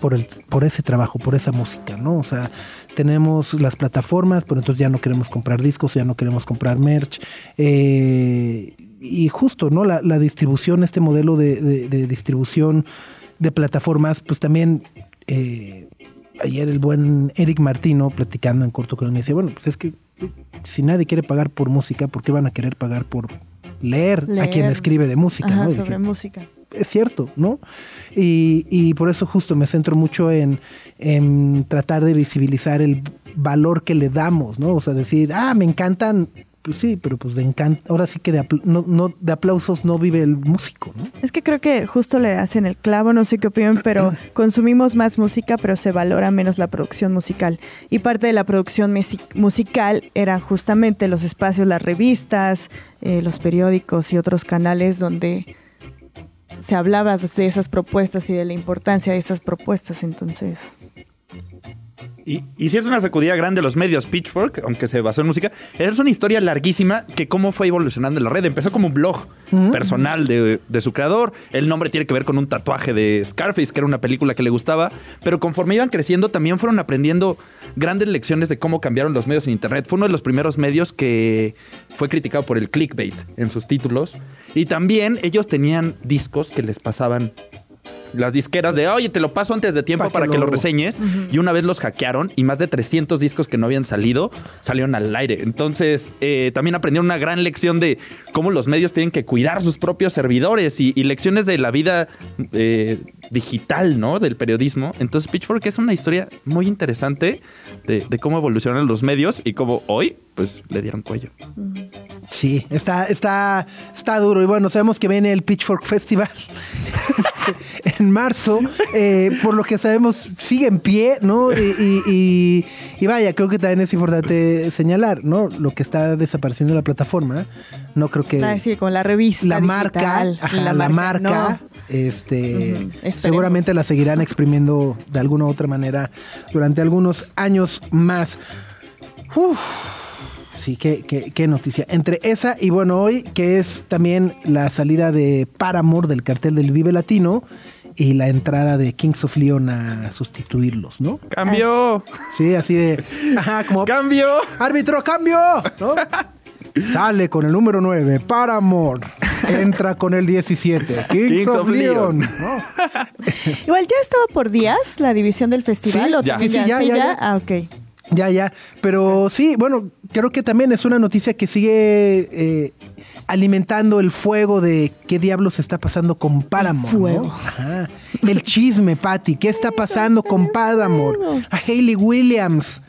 por, el, por ese trabajo, por esa música, ¿no? O sea, tenemos las plataformas, pero entonces ya no queremos comprar discos, ya no queremos comprar merch. eh, y justo, ¿no? La, la distribución, este modelo de, de- de distribución de plataformas, pues también... eh, ayer el buen Eric Martino, platicando en corto con él, me decía, bueno, pues es que si nadie quiere pagar por música, ¿por qué van a querer pagar por leer, a quien Leer. escribe de música? Ajá, ¿no? Sobre dije, música. es cierto, ¿no? Y, y por eso justo me centro mucho en, en tratar de visibilizar el valor que le damos, ¿no? O sea, decir, ah, me encantan, pues sí, pero pues de encan- ahora sí que de, apl- no, no- de aplausos no vive el músico, ¿no? Es que creo que justo le hacen el clavo, no sé qué opinan, pero consumimos más música, pero se valora menos la producción musical. Y parte de la producción musical eran justamente los espacios, las revistas, eh, los periódicos y otros canales donde se hablaba de esas propuestas y de la importancia de esas propuestas. Entonces, Y, y si es una sacudida grande los medios Pitchfork, aunque se basó en música, es una historia larguísima que cómo fue evolucionando en la red. Empezó como un blog personal de, de su creador. El nombre tiene que ver con un tatuaje de Scarface, que era una película que le gustaba. Pero conforme iban creciendo, también fueron aprendiendo grandes lecciones de cómo cambiaron los medios en Internet. Fue uno de los primeros medios que fue criticado por el clickbait en sus títulos. Y también ellos tenían discos que les pasaban las disqueras de, oye, te lo paso antes de tiempo para que lo- lo reseñes. Y una vez los hackearon y más de 300 discos que no habían salido salieron al aire. Entonces, eh, también aprendieron una gran lección de cómo los medios tienen que cuidar sus propios servidores y, y lecciones de la vida eh, digital, ¿no? Del periodismo. Entonces, Pitchfork es una historia muy interesante de, de cómo evolucionan los medios y cómo hoy, pues, le dieron cuello. Sí, está, está, está duro. Y bueno, sabemos que viene el Pitchfork Festival este, en marzo. Eh, por lo que sabemos, sigue en pie, ¿no? Y, y- y- y vaya, creo que también es importante señalar, ¿no? Lo que está desapareciendo de la plataforma. No creo que. Ah, sí, con la revista la marca, ajá, la, marca, no. este, seguramente la seguirán exprimiendo de alguna u otra manera durante algunos años más. Uf, sí, qué, qué- qué noticia. Entre esa y bueno, hoy, que es también la salida de Paramore del cartel del Vive Latino y la entrada de Kings of Leon a sustituirlos, ¿no? ¡Cambio! Sí, así de, ajá, como ¡Cambio! árbitro, cambio, ¿no? Sale con el número 9, Paramore. Entra con el 17, Kings, Kings of, of Leon. Leon. ¿no? Igual ya estaba por días la división del festival. Sí, ¿o ya. también Sí, sí, ya, ya, ya. Ah, ok. Ya, ya. Pero sí, bueno, creo que también es una noticia que sigue eh, alimentando el fuego de qué diablos está pasando con Paramore. ¿no? fuego. Ajá. El chisme, Patty. ¿Qué está pasando con Paramore? A Hayley Williams.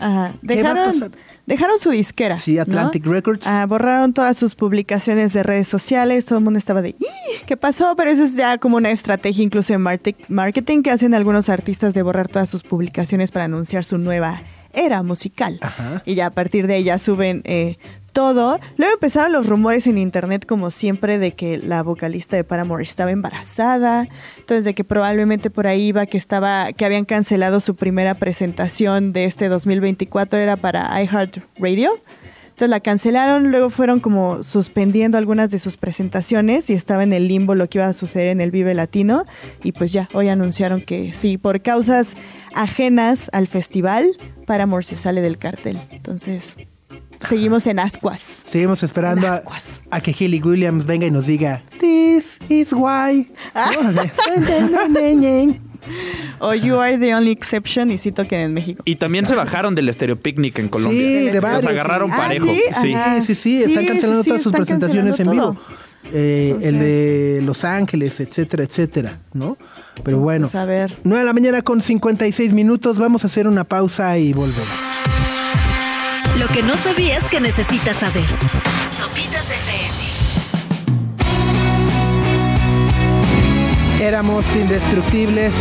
Ajá. ¿Qué va a Dejaron, dejaron su disquera. Sí, Atlantic ¿no? Records. Ah, borraron todas sus publicaciones de redes sociales. Todo el mundo estaba de, "Ih, ¿qué pasó? Pero eso es ya como una estrategia incluso en marketing que hacen algunos artistas de borrar todas sus publicaciones para anunciar su nueva era musical. Ajá. Y ya a partir de ahí ya suben eh, todo. Luego empezaron los rumores en internet, como siempre, de que la vocalista de Paramore estaba embarazada. Entonces, de que probablemente por ahí iba que estaba, que habían cancelado su primera presentación de este 2024, era para iHeartRadio. Entonces la cancelaron, luego fueron como suspendiendo algunas de sus presentaciones y estaba en el limbo lo que iba a suceder en el Vive Latino. Y pues ya, hoy anunciaron que sí, por causas ajenas al festival, Paramore se sale del cartel. Entonces, seguimos en ascuas. Seguimos esperando a, que Hayley Williams venga y nos diga, This is why. ¿No? O You Are the Only Exception y sí toquen en México. Y también se bajaron del Stereo Picnic en Colombia. Sí, de Los varios. agarraron Ah, parejo. ¿sí? sí. Sí, sí, sí, Sí, están cancelando sí, sí, todas sus presentaciones en vivo. Eh, El de Los Ángeles, etcétera, etcétera, ¿no? Pero bueno, Pues a ver. 9 de la mañana con 56 minutos, vamos a hacer una pausa y volvemos. Lo que no sabías que necesitas saber. Éramos indestructibles.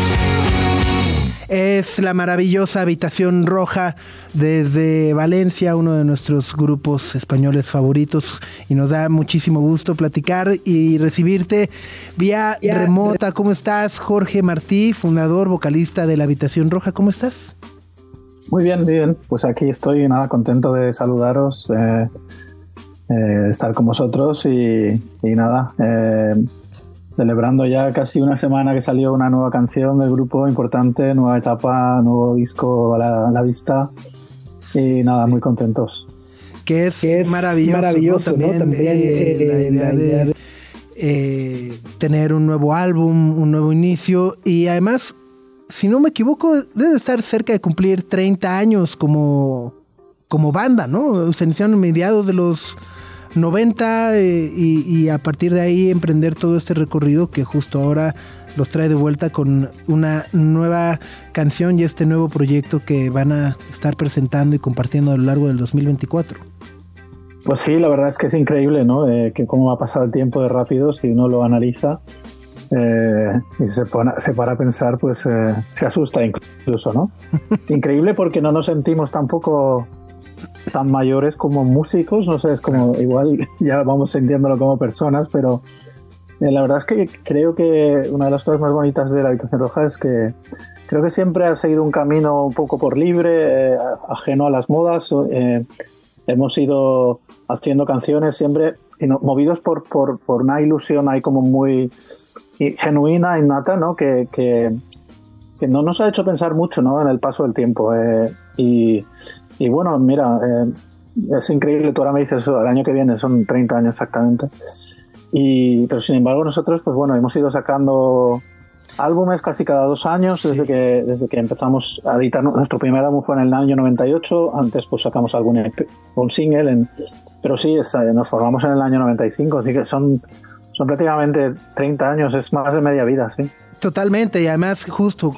Es la maravillosa Habitación Roja desde Valencia, uno de nuestros grupos españoles favoritos. Y nos da muchísimo gusto platicar y recibirte vía remota. ¿Cómo estás, Jorge Martí, fundador, vocalista de la Habitación Roja? ¿Cómo estás? Muy bien, bien. Pues aquí estoy, nada, contento de saludaros, eh, eh, de estar con vosotros y, y nada, eh, celebrando ya casi una semana que salió una nueva canción del grupo importante, nueva etapa, nuevo disco a la, a la vista y nada, muy contentos. que es, maravilloso, maravilloso, ¿no? También, También, eh, eh, la idea la de idea de- eh, tener un nuevo álbum, un nuevo inicio y además, si no me equivoco, debe estar cerca de cumplir 30 años como, como banda, ¿no? Se iniciaron mediados de los 90 eh, y, y a partir de ahí emprender todo este recorrido que justo ahora los trae de vuelta con una nueva canción y este nuevo proyecto que van a estar presentando y compartiendo a lo largo del 2024. Pues sí, la verdad es que es increíble, ¿no? Eh, que cómo va a pasar el tiempo de rápido si uno lo analiza eh, y se, pone, se para a pensar, pues eh, se asusta incluso, ¿no? Increíble porque no nos sentimos tampoco tan mayores como músicos, no sé, es como igual ya vamos sintiéndolo como personas, pero eh, la verdad es que creo que una de las cosas más bonitas de la habitación roja es que creo que siempre ha seguido un camino un poco por libre, eh, ajeno a las modas. eh, hemos ido haciendo canciones siempre y no- movidos por, por, por una ilusión ahí como muy y- genuina, innata, ¿no? Que, que, que no nos ha hecho pensar mucho ¿no? en el paso del tiempo. y, y bueno, mira, eh, es increíble, tú ahora me dices, el año que viene son 30 años exactamente. Y, pero sin embargo nosotros, pues bueno, hemos ido sacando álbumes casi cada dos años desde, que, desde que empezamos a editar. Nuestro primer álbum fue en el año 98, antes pues sacamos algún EP, un single, en- pero sí, es- nos formamos en el año 95, así que son, son prácticamente 30 años, es más de media vida, sí. Totalmente, y además justo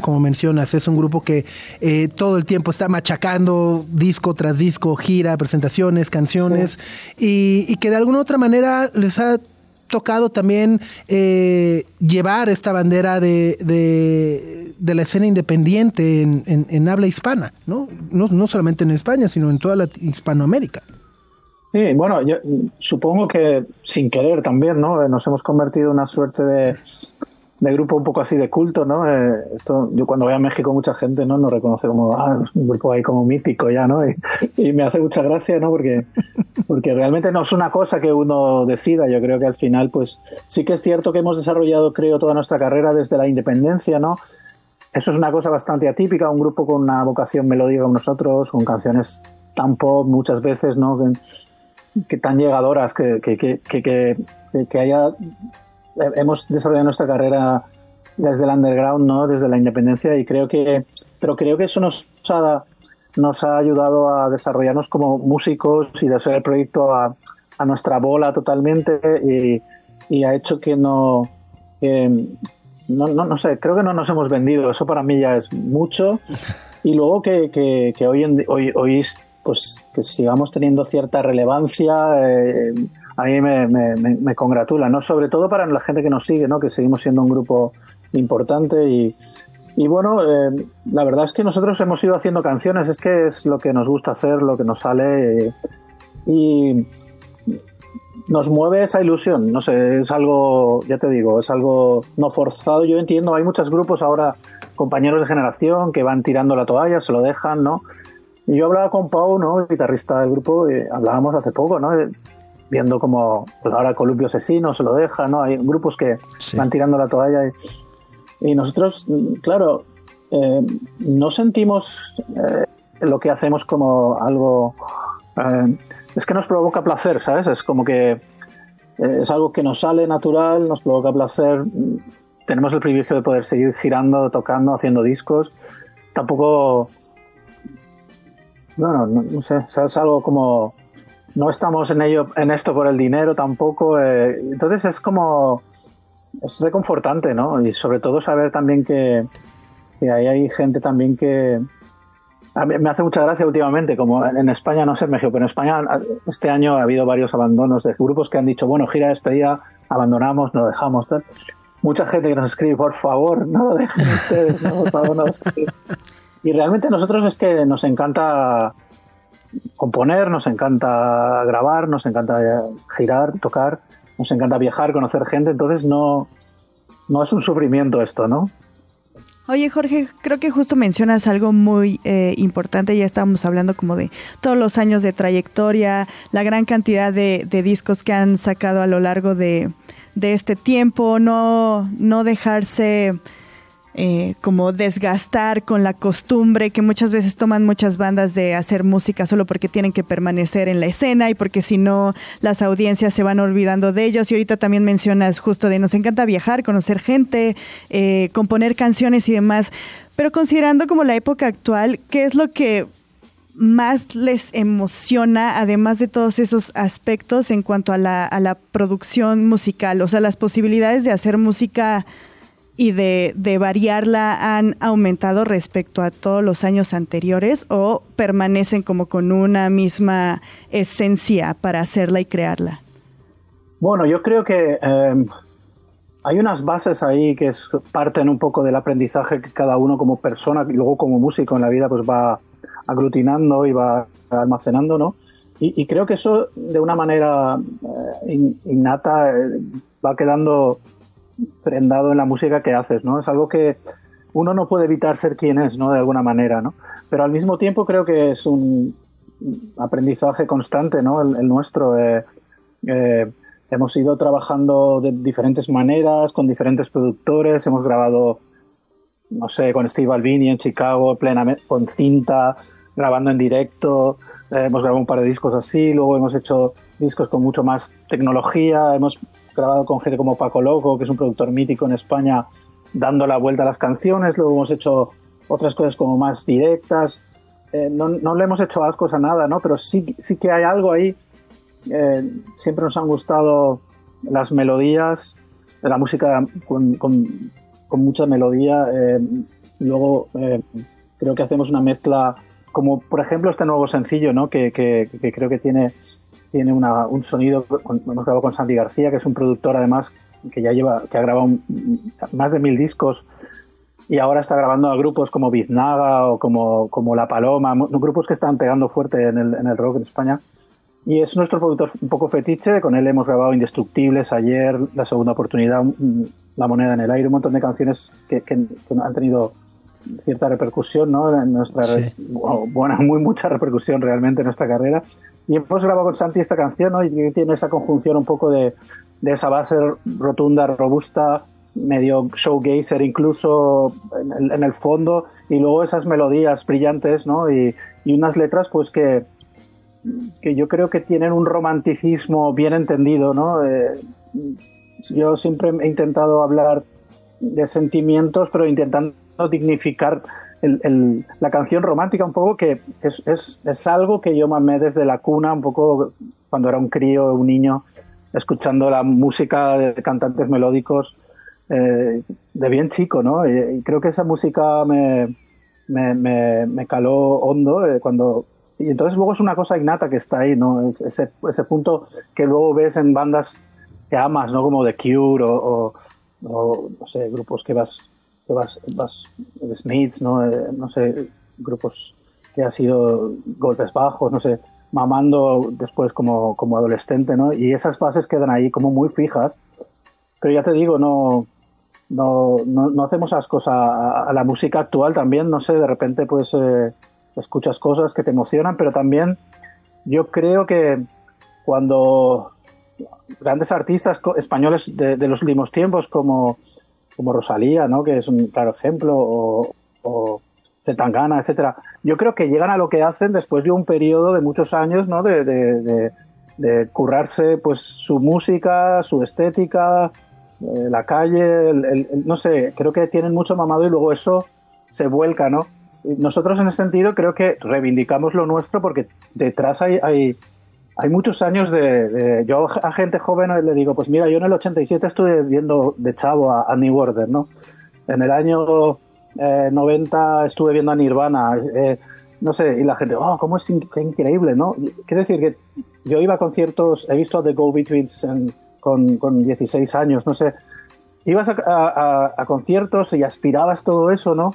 como, mencionas, es un grupo que eh, todo el tiempo está machacando disco tras disco, gira, presentaciones, canciones, y, y que de alguna u otra manera les ha tocado también eh, llevar esta bandera de, de, de la escena independiente en, en- en habla hispana, ¿no? ¿no? No solamente en España, sino en toda la Hispanoamérica. Sí, bueno, yo supongo que sin querer también, ¿no? Nos hemos convertido en una suerte de, de grupo un poco así de culto, ¿no? Eh, esto, yo cuando voy a México mucha gente, ¿no? Nos reconoce como, ah, es un grupo ahí como mítico ya, ¿no? Y, me hace mucha gracia, ¿no? Porque, porque realmente no es una cosa que uno decida. Yo creo que al final, pues sí que es cierto que hemos desarrollado, creo, toda nuestra carrera desde la independencia, ¿no? Eso es una cosa bastante atípica, un grupo con una vocación melódica como nosotros, con canciones tan pop muchas veces, ¿no? Que, que tan llegadoras que, que, que- que haya hemos desarrollado nuestra carrera desde el underground, ¿no? Desde la independencia y creo que pero creo que eso nos ha nos ha ayudado a desarrollarnos como músicos y de hacer el proyecto a, nuestra bola totalmente y, ha hecho que no, no, sé, creo que no nos hemos vendido, eso para mí ya es mucho y luego que, hoy, en, hoy, hoy pues que sigamos teniendo cierta relevancia eh, a mí me, me, me, congratula, ¿no? Sobre todo para la gente que nos sigue, ¿no? Que seguimos siendo un grupo importante y, y bueno, eh, la verdad es que nosotros hemos ido haciendo canciones, es que es lo que nos gusta hacer, lo que nos sale eh, y nos mueve esa ilusión, no sé, es algo, ya te digo, es algo no forzado, yo entiendo, hay muchos grupos ahora, compañeros de generación, que van tirando la toalla, se lo dejan, ¿no? Y yo hablaba con Pau, ¿no? guitarrista del grupo, y hablábamos hace poco, ¿no? Viendo como pues ahora Columpio Asesino se lo deja, ¿no? Hay grupos que Sí. van tirando la toalla y, y nosotros, claro, eh, no sentimos eh, lo que hacemos como algo... eh, es que nos provoca placer, ¿sabes? Es como que es algo que nos sale natural, nos provoca placer. Tenemos el privilegio de poder seguir girando, tocando, haciendo discos. Tampoco... Bueno, no, no sé, es algo como no estamos en ello en esto por el dinero tampoco eh, entonces es como es reconfortante no y sobre todo saber también que, que ahí hay gente también que a mí me hace mucha gracia últimamente como en España no sé en México pero en España este año ha habido varios abandonos de grupos que han dicho bueno gira de despedida abandonamos no dejamos tal mucha gente que nos escribe por favor no lo dejen ustedes no, por favor no lo dejen". y realmente nosotros es que nos encanta componer, nos encanta grabar, nos encanta eh, girar, tocar, nos encanta viajar, conocer gente, entonces no, no es un sufrimiento esto, ¿no? Oye, Jorge, creo que justo mencionas algo muy eh, importante. Ya estábamos hablando como de todos los años de trayectoria, la gran cantidad de, discos que han sacado a lo largo de, de este tiempo, no, no dejarse eh, como desgastar con la costumbre que muchas veces toman muchas bandas de hacer música solo porque tienen que permanecer en la escena y porque si no las audiencias se van olvidando de ellos. Y ahorita también mencionas justo de nos encanta viajar, conocer gente, eh, componer canciones y demás. Pero considerando como la época actual, ¿qué es lo que más les emociona, además de todos esos aspectos en cuanto a la, a la producción musical? O sea, las posibilidades de hacer música y de, de, variarla han aumentado respecto a todos los años anteriores o permanecen como con una misma esencia para hacerla y crearla? Bueno, yo creo que eh, hay unas bases ahí que es, parten un poco del aprendizaje que cada uno como persona y luego como músico en la vida pues va aglutinando y va almacenando, ¿no? Y, creo que eso de una manera eh, innata eh, va quedando prendado en la música que haces, ¿no? Es algo que uno no puede evitar ser quien es, ¿no? De alguna manera, ¿no? Pero al mismo tiempo creo que es un aprendizaje constante, ¿no? El, nuestro. eh, eh, hemos ido trabajando de diferentes maneras, con diferentes productores, hemos grabado, no sé, con Steve Albini en Chicago, plenamente, con cinta, grabando en directo, eh, hemos grabado un par de discos así, luego hemos hecho discos con mucho más tecnología, hemos grabado con gente como Paco Loco, que es un productor mítico en España, dando la vuelta a las canciones, luego hemos hecho otras cosas como más directas, eh, no, no le hemos hecho ascos a nada, ¿no? Pero sí, sí que hay algo ahí eh, siempre nos han gustado las melodías, la música con, con, con mucha melodía. eh, luego eh, creo que hacemos una mezcla, como por ejemplo este nuevo sencillo, ¿no? que- que creo que tiene, tiene una- un sonido, con- hemos grabado con Santi García, que es un productor además que ya lleva, que ha grabado un- más de mil discos y ahora está grabando a grupos como Biznaga o como, como La Paloma, grupos que están pegando fuerte en el, en el rock en España. Y es nuestro productor un poco fetiche, con él hemos grabado Indestructibles ayer, La Segunda Oportunidad, La Moneda en el Aire, un montón de canciones que, que- que han tenido cierta repercusión ¿no? en nuestra Sí. bueno, muy mucha repercusión realmente en nuestra carrera. Y hemos grabado con Santi esta canción ¿no? y tiene esa conjunción un poco de, de esa base rotunda, robusta, medio showgazer incluso en el, en el fondo, y luego esas melodías brillantes ¿no? y, y unas letras pues que, que yo creo que tienen un romanticismo bien entendido, ¿no? Eh, yo siempre he intentado hablar de sentimientos, pero intentando dignificar el- el- la canción romántica un poco, que es, es- es algo que yo mamé desde la cuna, un poco cuando era un crío, un niño, escuchando la música de cantantes melódicos eh, de bien chico, ¿no? Y, y creo que esa música me, me, me- me caló hondo eh, cuando... Y entonces luego es una cosa innata que está ahí, ¿no? Es- Ese, ese punto que luego ves en bandas que amas, ¿no? Como The Cure o, o- o, no sé, grupos que vas, que vas, Smiths, ¿no? Eh, no sé, grupos que ha sido golpes bajos, no sé, mamando después como, como adolescente, ¿no? Y esas bases quedan ahí como muy fijas. Pero ya te digo, no, no, no, hacemos ascos a, a la música actual también, no sé, de repente pues eh, escuchas cosas que te emocionan, pero también yo creo que cuando grandes artistas españoles de, de los últimos tiempos como, como Rosalía, ¿no? que es un claro ejemplo, o, o Zetangana, etcétera, yo creo que llegan a lo que hacen después de un periodo de muchos años ¿no? de, de- de- currarse pues su música, su estética, eh, la calle, no sé, creo que tienen mucho mamado y luego eso se vuelca, ¿no? Nosotros en ese sentido creo que reivindicamos lo nuestro porque detrás hay, hay, hay muchos años de, Yo a gente joven le digo, pues mira, yo en el 87 estuve viendo de chavo a, a New Order, ¿no? En el año eh, 90 estuve viendo a Nirvana, eh, no sé, y la gente, oh, cómo es increíble, ¿no? Quiero decir que yo iba a conciertos, he visto The Go-Betweens en- con, con 16 años, no sé, ibas a conciertos y aspirabas todo eso, ¿no?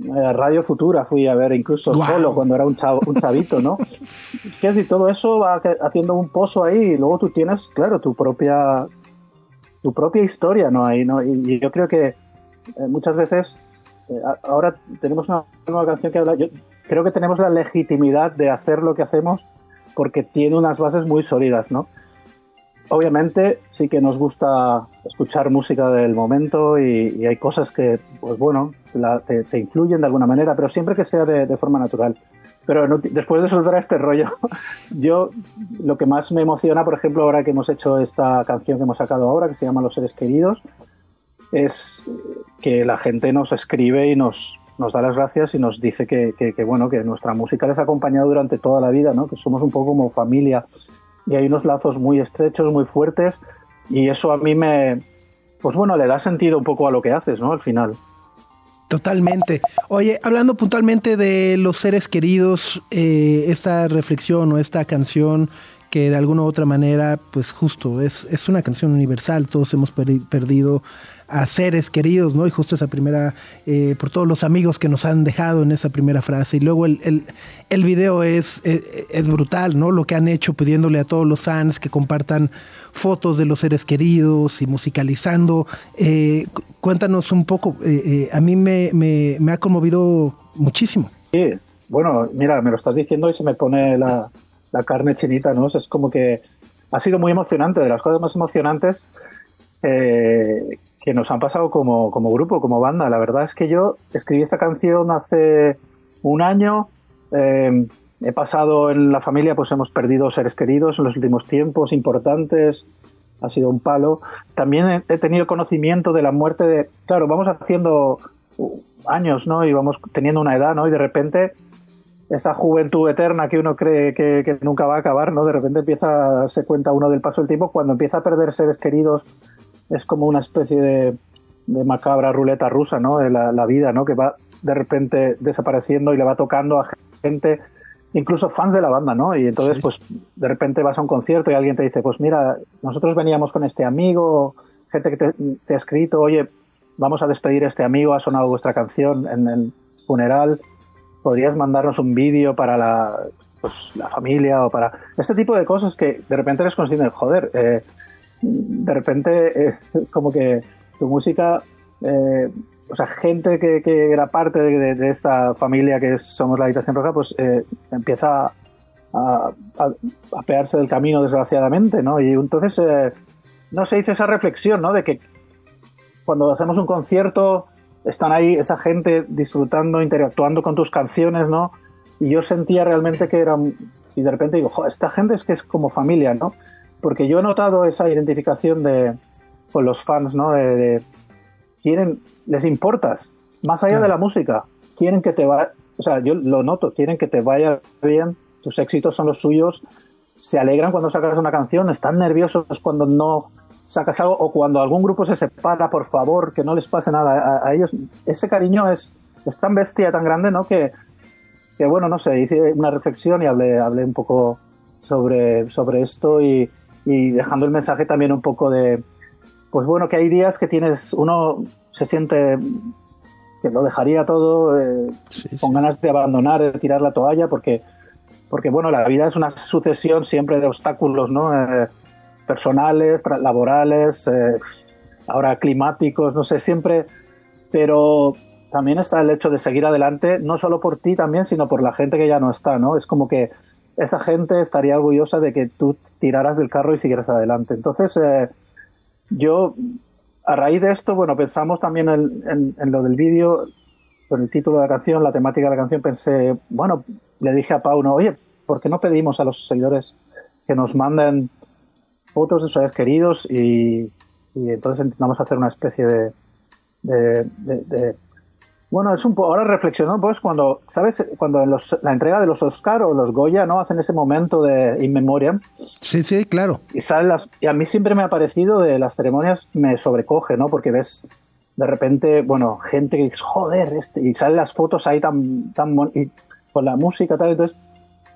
Eh, Radio Futura fui a ver incluso solo cuando era un, chavo, un chavito, ¿no? Quiero decir, todo eso va que- haciendo un pozo ahí y luego tú tienes, claro, tu propia tu propia historia, ¿no? Ahí, ¿no? Y, yo creo que eh, muchas veces eh, ahora tenemos una nueva canción que habla, yo creo que tenemos la legitimidad de hacer lo que hacemos porque tiene unas bases muy sólidas, ¿no? Obviamente sí que nos gusta escuchar música del momento y, hay cosas que, pues bueno, la- te, influyen de alguna manera, pero siempre que sea de, forma natural. Pero después de soltar este rollo, yo lo que más me emociona, por ejemplo, ahora que hemos hecho esta canción que hemos sacado ahora, que se llama Los Seres Queridos, es que la gente nos escribe y nos, nos da las gracias y nos dice que- que, bueno, que nuestra música les ha acompañado durante toda la vida, ¿no? que somos un poco como familia y hay unos lazos muy estrechos, muy fuertes y eso a mí me, pues bueno, le da sentido un poco a lo que haces, ¿no? Al final. Totalmente. Oye, hablando puntualmente de los seres queridos, eh, esta reflexión o esta canción que de alguna u otra manera, pues justo, es, es una canción universal, todos hemos perdido a seres queridos, ¿no? Y justo esa primera, eh, por todos los amigos que nos han dejado en esa primera frase. Y luego el, el, el video es, es, es brutal, ¿no? Lo que han hecho pidiéndole a todos los fans que compartan fotos de los seres queridos y musicalizando. Eh, cuéntanos un poco, eh, eh, a mí me, me, me, ha conmovido muchísimo. Sí, bueno, mira, me lo estás diciendo y se me pone la, la carne chinita, ¿no? Es como que ha sido muy emocionante, de las cosas más emocionantes eh, que nos han pasado como, como, grupo, como banda. La verdad es que yo escribí esta canción hace un año. Eh, he pasado en la familia, pues hemos perdido seres queridos en los últimos tiempos importantes. Ha sido un palo. También he, tenido conocimiento de la muerte de. Claro, vamos haciendo años, ¿no? Y vamos teniendo una edad, ¿no? Y de repente esa juventud eterna que uno cree que, que, nunca va a acabar, ¿no? De repente empieza darse cuenta uno del paso del tiempo. Cuando empieza a perder seres queridos, es como una especie de, de macabra ruleta rusa, ¿no? De la, la, vida, ¿no? Que va de repente desapareciendo y le va tocando a gente, incluso fans de la banda, ¿no? Y entonces, sí. pues, de repente vas a un concierto y alguien te dice, pues mira, nosotros veníamos con este amigo, gente que te, te ha escrito, oye, vamos a despedir a este amigo, ha sonado vuestra canción en el funeral podrías mandarnos un vídeo para la, pues, la familia o para este tipo de cosas que de repente eres consciente, joder, eh, de repente eh, es como que tu música, eh, o sea, gente que, que era parte de, de, esta familia que somos la Habitación Roja, pues eh, empieza a, a, del camino, desgraciadamente, ¿no? Y entonces, eh, no se hizo esa reflexión, ¿no? De que cuando hacemos un concierto están ahí esa gente disfrutando, interactuando con tus canciones, ¿no? Y yo sentía realmente que era... Y de repente digo, Joder, esta gente es que es como familia, ¿no? Porque yo he notado esa identificación de, con los fans, ¿no? De, de quieren, les importas, más allá de la música, quieren que te vaya, o sea, yo lo noto, quieren que te vaya bien, tus éxitos son los suyos, se alegran cuando sacas una canción, están nerviosos cuando no sacas algo o cuando algún grupo se separa, por favor, que no les pase nada a, a ellos. Ese cariño es, es, tan bestia, tan grande, ¿no? Que, que, bueno, no sé, hice una reflexión y hablé, hablé un poco sobre, sobre esto y, y, dejando el mensaje también un poco de, pues bueno, que hay días que tienes, uno se siente que lo dejaría todo eh, sí, con ganas de abandonar, de tirar la toalla, porque, porque bueno, la vida es una sucesión siempre de obstáculos, ¿no? Eh, personales, laborales, eh, ahora climáticos, no sé, siempre, pero también está el hecho de seguir adelante, no solo por ti también, sino por la gente que ya no está, ¿no? Es como que esa gente estaría orgullosa de que tú tiraras del carro y siguieras adelante. Entonces, eh, yo, a raíz de esto, bueno, pensamos también en, lo del vídeo, con el título de la canción, la temática de la canción, pensé, bueno, le dije a Pauno, oye, ¿por qué no pedimos a los seguidores que nos manden fotos de sus seres queridos y, y, entonces intentamos hacer una especie de, de bueno, es un poco, ahora reflexionando, pues cuando, ¿sabes? Cuando en los, la entrega de los Oscar o los Goya, ¿no? Hacen ese momento de in memoriam. Sí, sí, claro. Y salen las, y a mí siempre me ha parecido de las ceremonias, me sobrecoge, ¿no? Porque ves de repente, bueno, gente que dice, joder, este, y salen las fotos ahí tan, tan, y con la música tal, entonces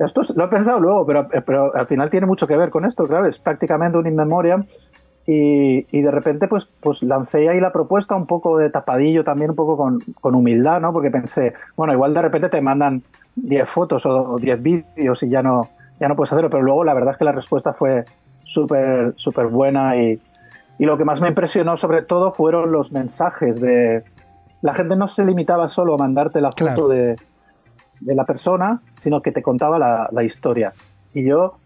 esto lo he pensado luego, pero, pero, al final tiene mucho que ver con esto, claro, es prácticamente un in memoriam y, y, de repente pues, pues lancé ahí la propuesta un poco de tapadillo, también un poco con, con humildad, ¿no? Porque pensé, bueno, igual de repente te mandan 10 fotos o 10 vídeos y ya no, ya no puedes hacerlo, pero luego la verdad es que la respuesta fue súper, súper buena y, y lo que más me impresionó sobre todo fueron los mensajes de... La gente no se limitaba solo a mandarte la foto claro. de de la persona, sino que te contaba la, la historia. Y yo,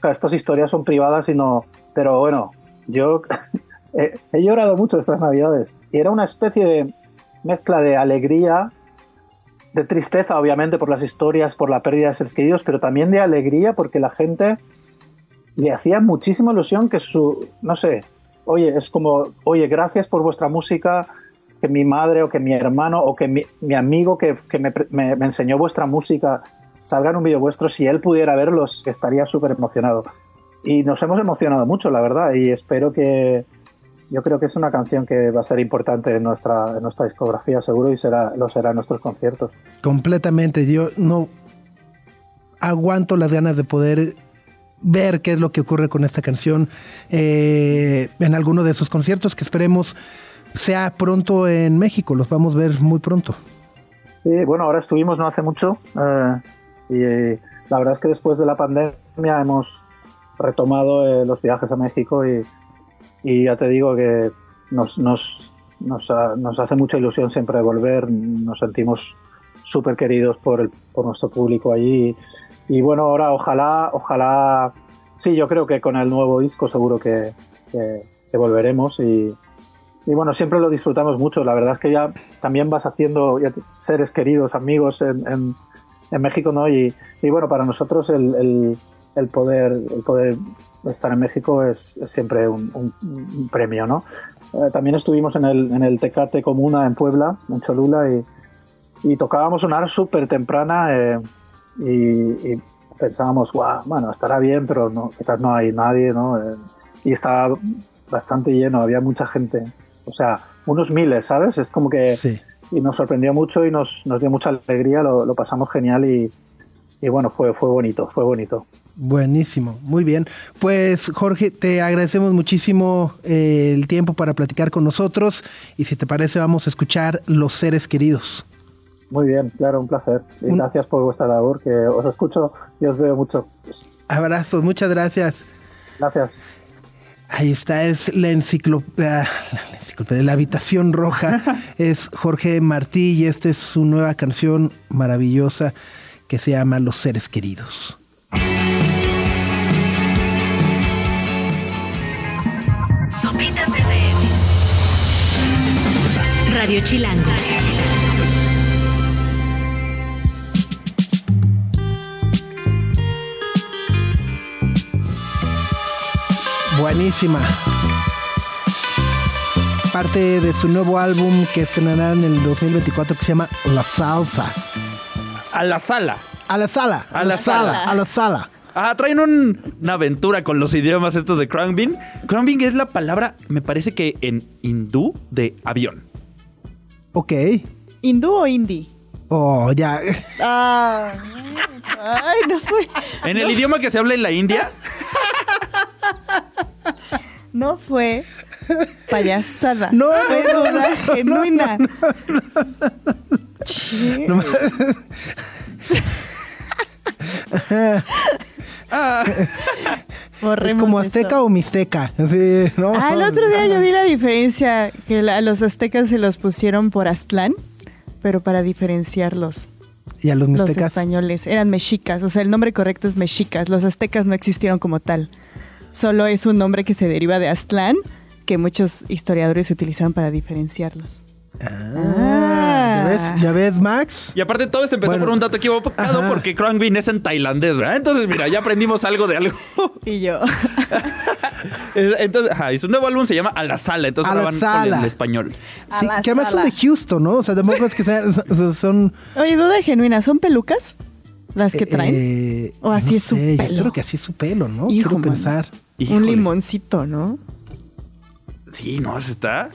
claro, estas historias son privadas y no, pero bueno, yo he, llorado mucho estas navidades y era una especie de mezcla de alegría, de tristeza, obviamente, por las historias, por la pérdida de seres queridos, pero también de alegría porque la gente le hacía muchísima ilusión que su, no sé, oye, es como, oye, gracias por vuestra música, que mi madre o que mi hermano o que mi, mi amigo que, me, me, enseñó vuestra música salga en un vídeo vuestro, si él pudiera verlos, estaría súper emocionado. Y nos hemos emocionado mucho, la verdad, y espero que... Yo creo que es una canción que va a ser importante en nuestra, en nuestra discografía, seguro, y será, lo será en nuestros conciertos. Completamente. Yo no aguanto las ganas de poder ver qué es lo que ocurre con esta canción eh, en alguno de sus conciertos que esperemos sea pronto en México, los vamos a ver muy pronto. Sí, bueno, ahora estuvimos no hace mucho eh, y eh, la verdad es que después de la pandemia hemos retomado eh, los viajes a México y, y ya te digo que nos, nos, nos, ha- nos hace mucha ilusión siempre volver, nos sentimos súper queridos por, el- por nuestro público allí. Y bueno, ahora ojalá, ojalá, sí, yo creo que con el nuevo disco seguro que, que- que volveremos y, y bueno, siempre lo disfrutamos mucho. La verdad es que ya también vas haciendo seres queridos, amigos en, en- en México, ¿no? Y, y bueno, para nosotros el, el- el poder, el poder estar en México es, es siempre un, un- un premio, ¿no? Eh, también estuvimos en el, en el Tecate Comuna en Puebla, en Cholula, y, y tocábamos una hora súper temprana eh, y, y pensábamos, guau, bueno, estará bien, pero no, quizás no hay nadie, ¿no? Eh, y estaba bastante lleno, había mucha gente. O sea, unos miles, ¿sabes? Es como que... Sí. Y nos sorprendió mucho y nos, nos dio mucha alegría, lo, lo pasamos genial y, y bueno, fue, fue bonito, fue bonito. Buenísimo, muy bien. Pues Jorge, te agradecemos muchísimo eh, el tiempo para platicar con nosotros y si te parece vamos a escuchar Los Seres Queridos. Muy bien, claro, un placer. Y Un- gracias por vuestra labor, que os escucho y os veo mucho. Abrazos, muchas gracias. Gracias. Ahí está, es la enciclopedia, la, enciclopedia, la habitación roja. es Jorge Martí y esta es su nueva canción maravillosa que se llama Los Seres Queridos. Sopitas FM. Radio Chilango. Buenísima. Parte de su nuevo álbum que estrenará en el 2024 que se llama La Salsa. A la sala. A la sala. A la sala. A la sala. Ah, traen un- una aventura con los idiomas estos de Krangbin. Krangbin es la palabra, me parece que en hindú, de avión. Ok. ¿Hindú o indie? Oh, ya. Ah, ay, no fue. En el idioma que se habla en la India, No fue payasada. No, fue no, no, duda no, genuina. Che. No ma- es como eso. azteca o mixteca. Sí, ¿no? Ah, el otro día yo vi la diferencia que la- a los aztecas se los pusieron por Aztlán, pero para diferenciarlos. Y a los Los mixtecas. españoles eran mexicas, o sea, el nombre correcto es mexicas. Los aztecas no existieron como tal. Solo es un nombre que se deriva de Aztlán, que muchos historiadores utilizaron para diferenciarlos. Ah, ¿ya, ves, ¿Ya ves, Max? y aparte todo esto empezó Bueno. por un dato equivocado Ajá. porque Krangbin es en tailandés, ¿verdad? Entonces, mira, ya aprendimos algo de algo. Y yo. Es- Entonces, ajá, y su nuevo álbum se llama A la Sala, entonces ahora van Sala. con el español. A Sí, que además son de Houston, ¿no? O sea, tampoco es que sean, son-. Oye, duda genuina, ¿son pelucas las que traen? eh, ¿O así no es su sé, yo pelo? Creo que así es su pelo, ¿no? Hijo, Quiero pensar. Híjole. Un limoncito, ¿no? Sí, no, se está.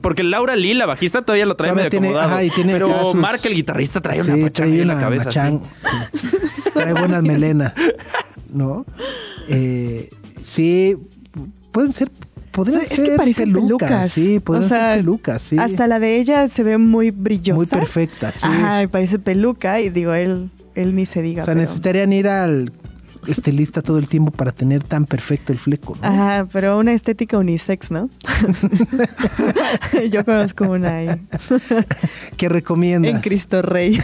Porque Laura Lee, la bajista, todavía lo trae Todavía medio tiene- acomodado. ajá, y tiene acá pero sus- Mark, el guitarrista, trae una Sí, pachanga trae en la una cabeza. machán, así. sí. Trae buenas melenas, ¿no? Eh, sí, pueden ser, podrían es ser que parecen pelucas. Sí, podrían O sea, ser pelucas, sí. Hasta la de ella se ve muy brillosa. Muy perfecta, sí. Ajá, y parece peluca. Y digo, él, él ni se diga. o sea, pero- necesitarían ir al estilista todo el tiempo para tener tan perfecto el fleco, ¿no? Ajá, pero una estética unisex, ¿no? Yo conozco una ahí. ¿Qué recomiendas? En Cristo Rey.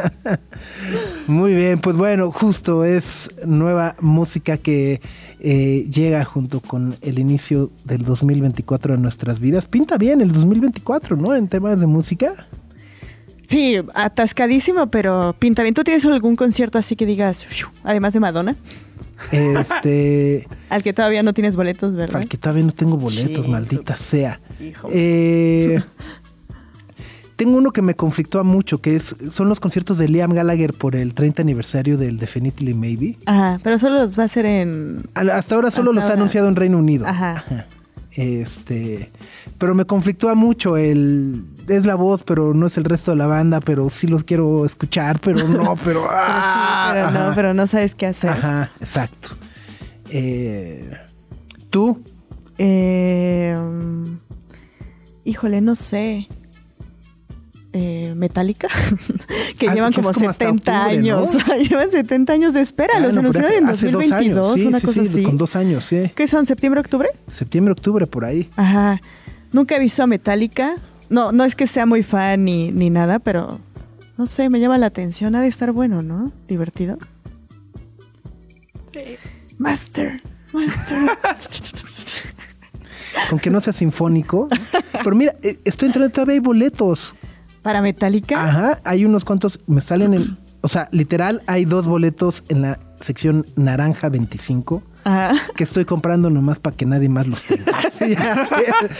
Muy bien, pues bueno, justo es nueva música que eh, llega junto con el inicio del 2024 en nuestras vidas. Pinta bien el 2024, ¿no? En temas de música. Sí, atascadísimo, pero pinta bien. ¿Tú tienes algún concierto así que digas, además de Madonna? Este, Al que todavía no tienes boletos, ¿verdad? el que todavía no tengo boletos, Sí, maldita sea. Hijo. Eh, tengo uno que me conflictúa mucho, que es son los conciertos de Liam Gallagher por el 30 aniversario del Definitely Maybe. Ajá, pero solo los va a hacer en... Al- Hasta ahora solo Hasta los ha anunciado en Reino Unido. Ajá. Este, pero me conflictúa mucho el es la voz, pero no es el resto de la banda, pero sí los quiero escuchar, pero no, pero Pero sí, ah, pero no, pero no sabes qué hacer. Ajá, exacto. Eh, ¿Tú? Eh, híjole, no sé. Eh, Metallica, que Ah, llevan que como, como hasta 70 octubre, ¿no? años. llevan 70 años de espera. Ah, Los no, anunciaron en hace dos 2022, años. Sí, una sí, cosa sí, así. con dos años, sí. ¿Qué son? ¿Septiembre, octubre? Septiembre, octubre, por ahí. Ajá. Nunca he visto a Metallica. No, no es que sea muy fan ni, ni nada, pero no sé, me llama la atención. Ha de estar bueno, ¿no? Divertido. Master, Master. Con que no sea sinfónico. Pero mira, eh, estoy entrando, todavía hay boletos. Para Metallica. Ajá, hay unos cuantos, me salen en... O sea, literal, hay dos boletos en la sección naranja 25 Ajá. que estoy comprando nomás para que nadie más los tenga.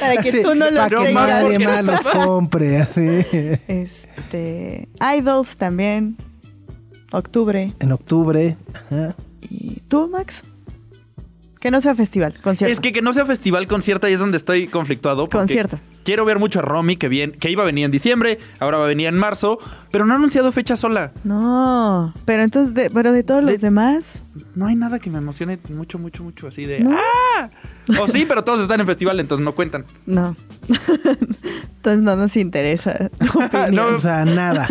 Para que tú no los Para que tengas. nadie más los compre. así. Este. Idols también. Octubre. En octubre. Ajá. ¿Y tú, Max? Que no sea festival, concierto. Es que que no sea festival concierto y es donde estoy conflictuado. Concierto. Quiero ver mucho a Romy, que, bien, que iba a venir en diciembre, ahora va a venir en marzo, pero no ha anunciado fecha sola. No, pero entonces, de, pero de todos De- los demás. No hay nada que me emocione mucho, mucho, mucho así de... No. ¡Ah! O sí, pero todos están en festival, entonces no cuentan. No. entonces no nos interesa tu. No. O sea, nada.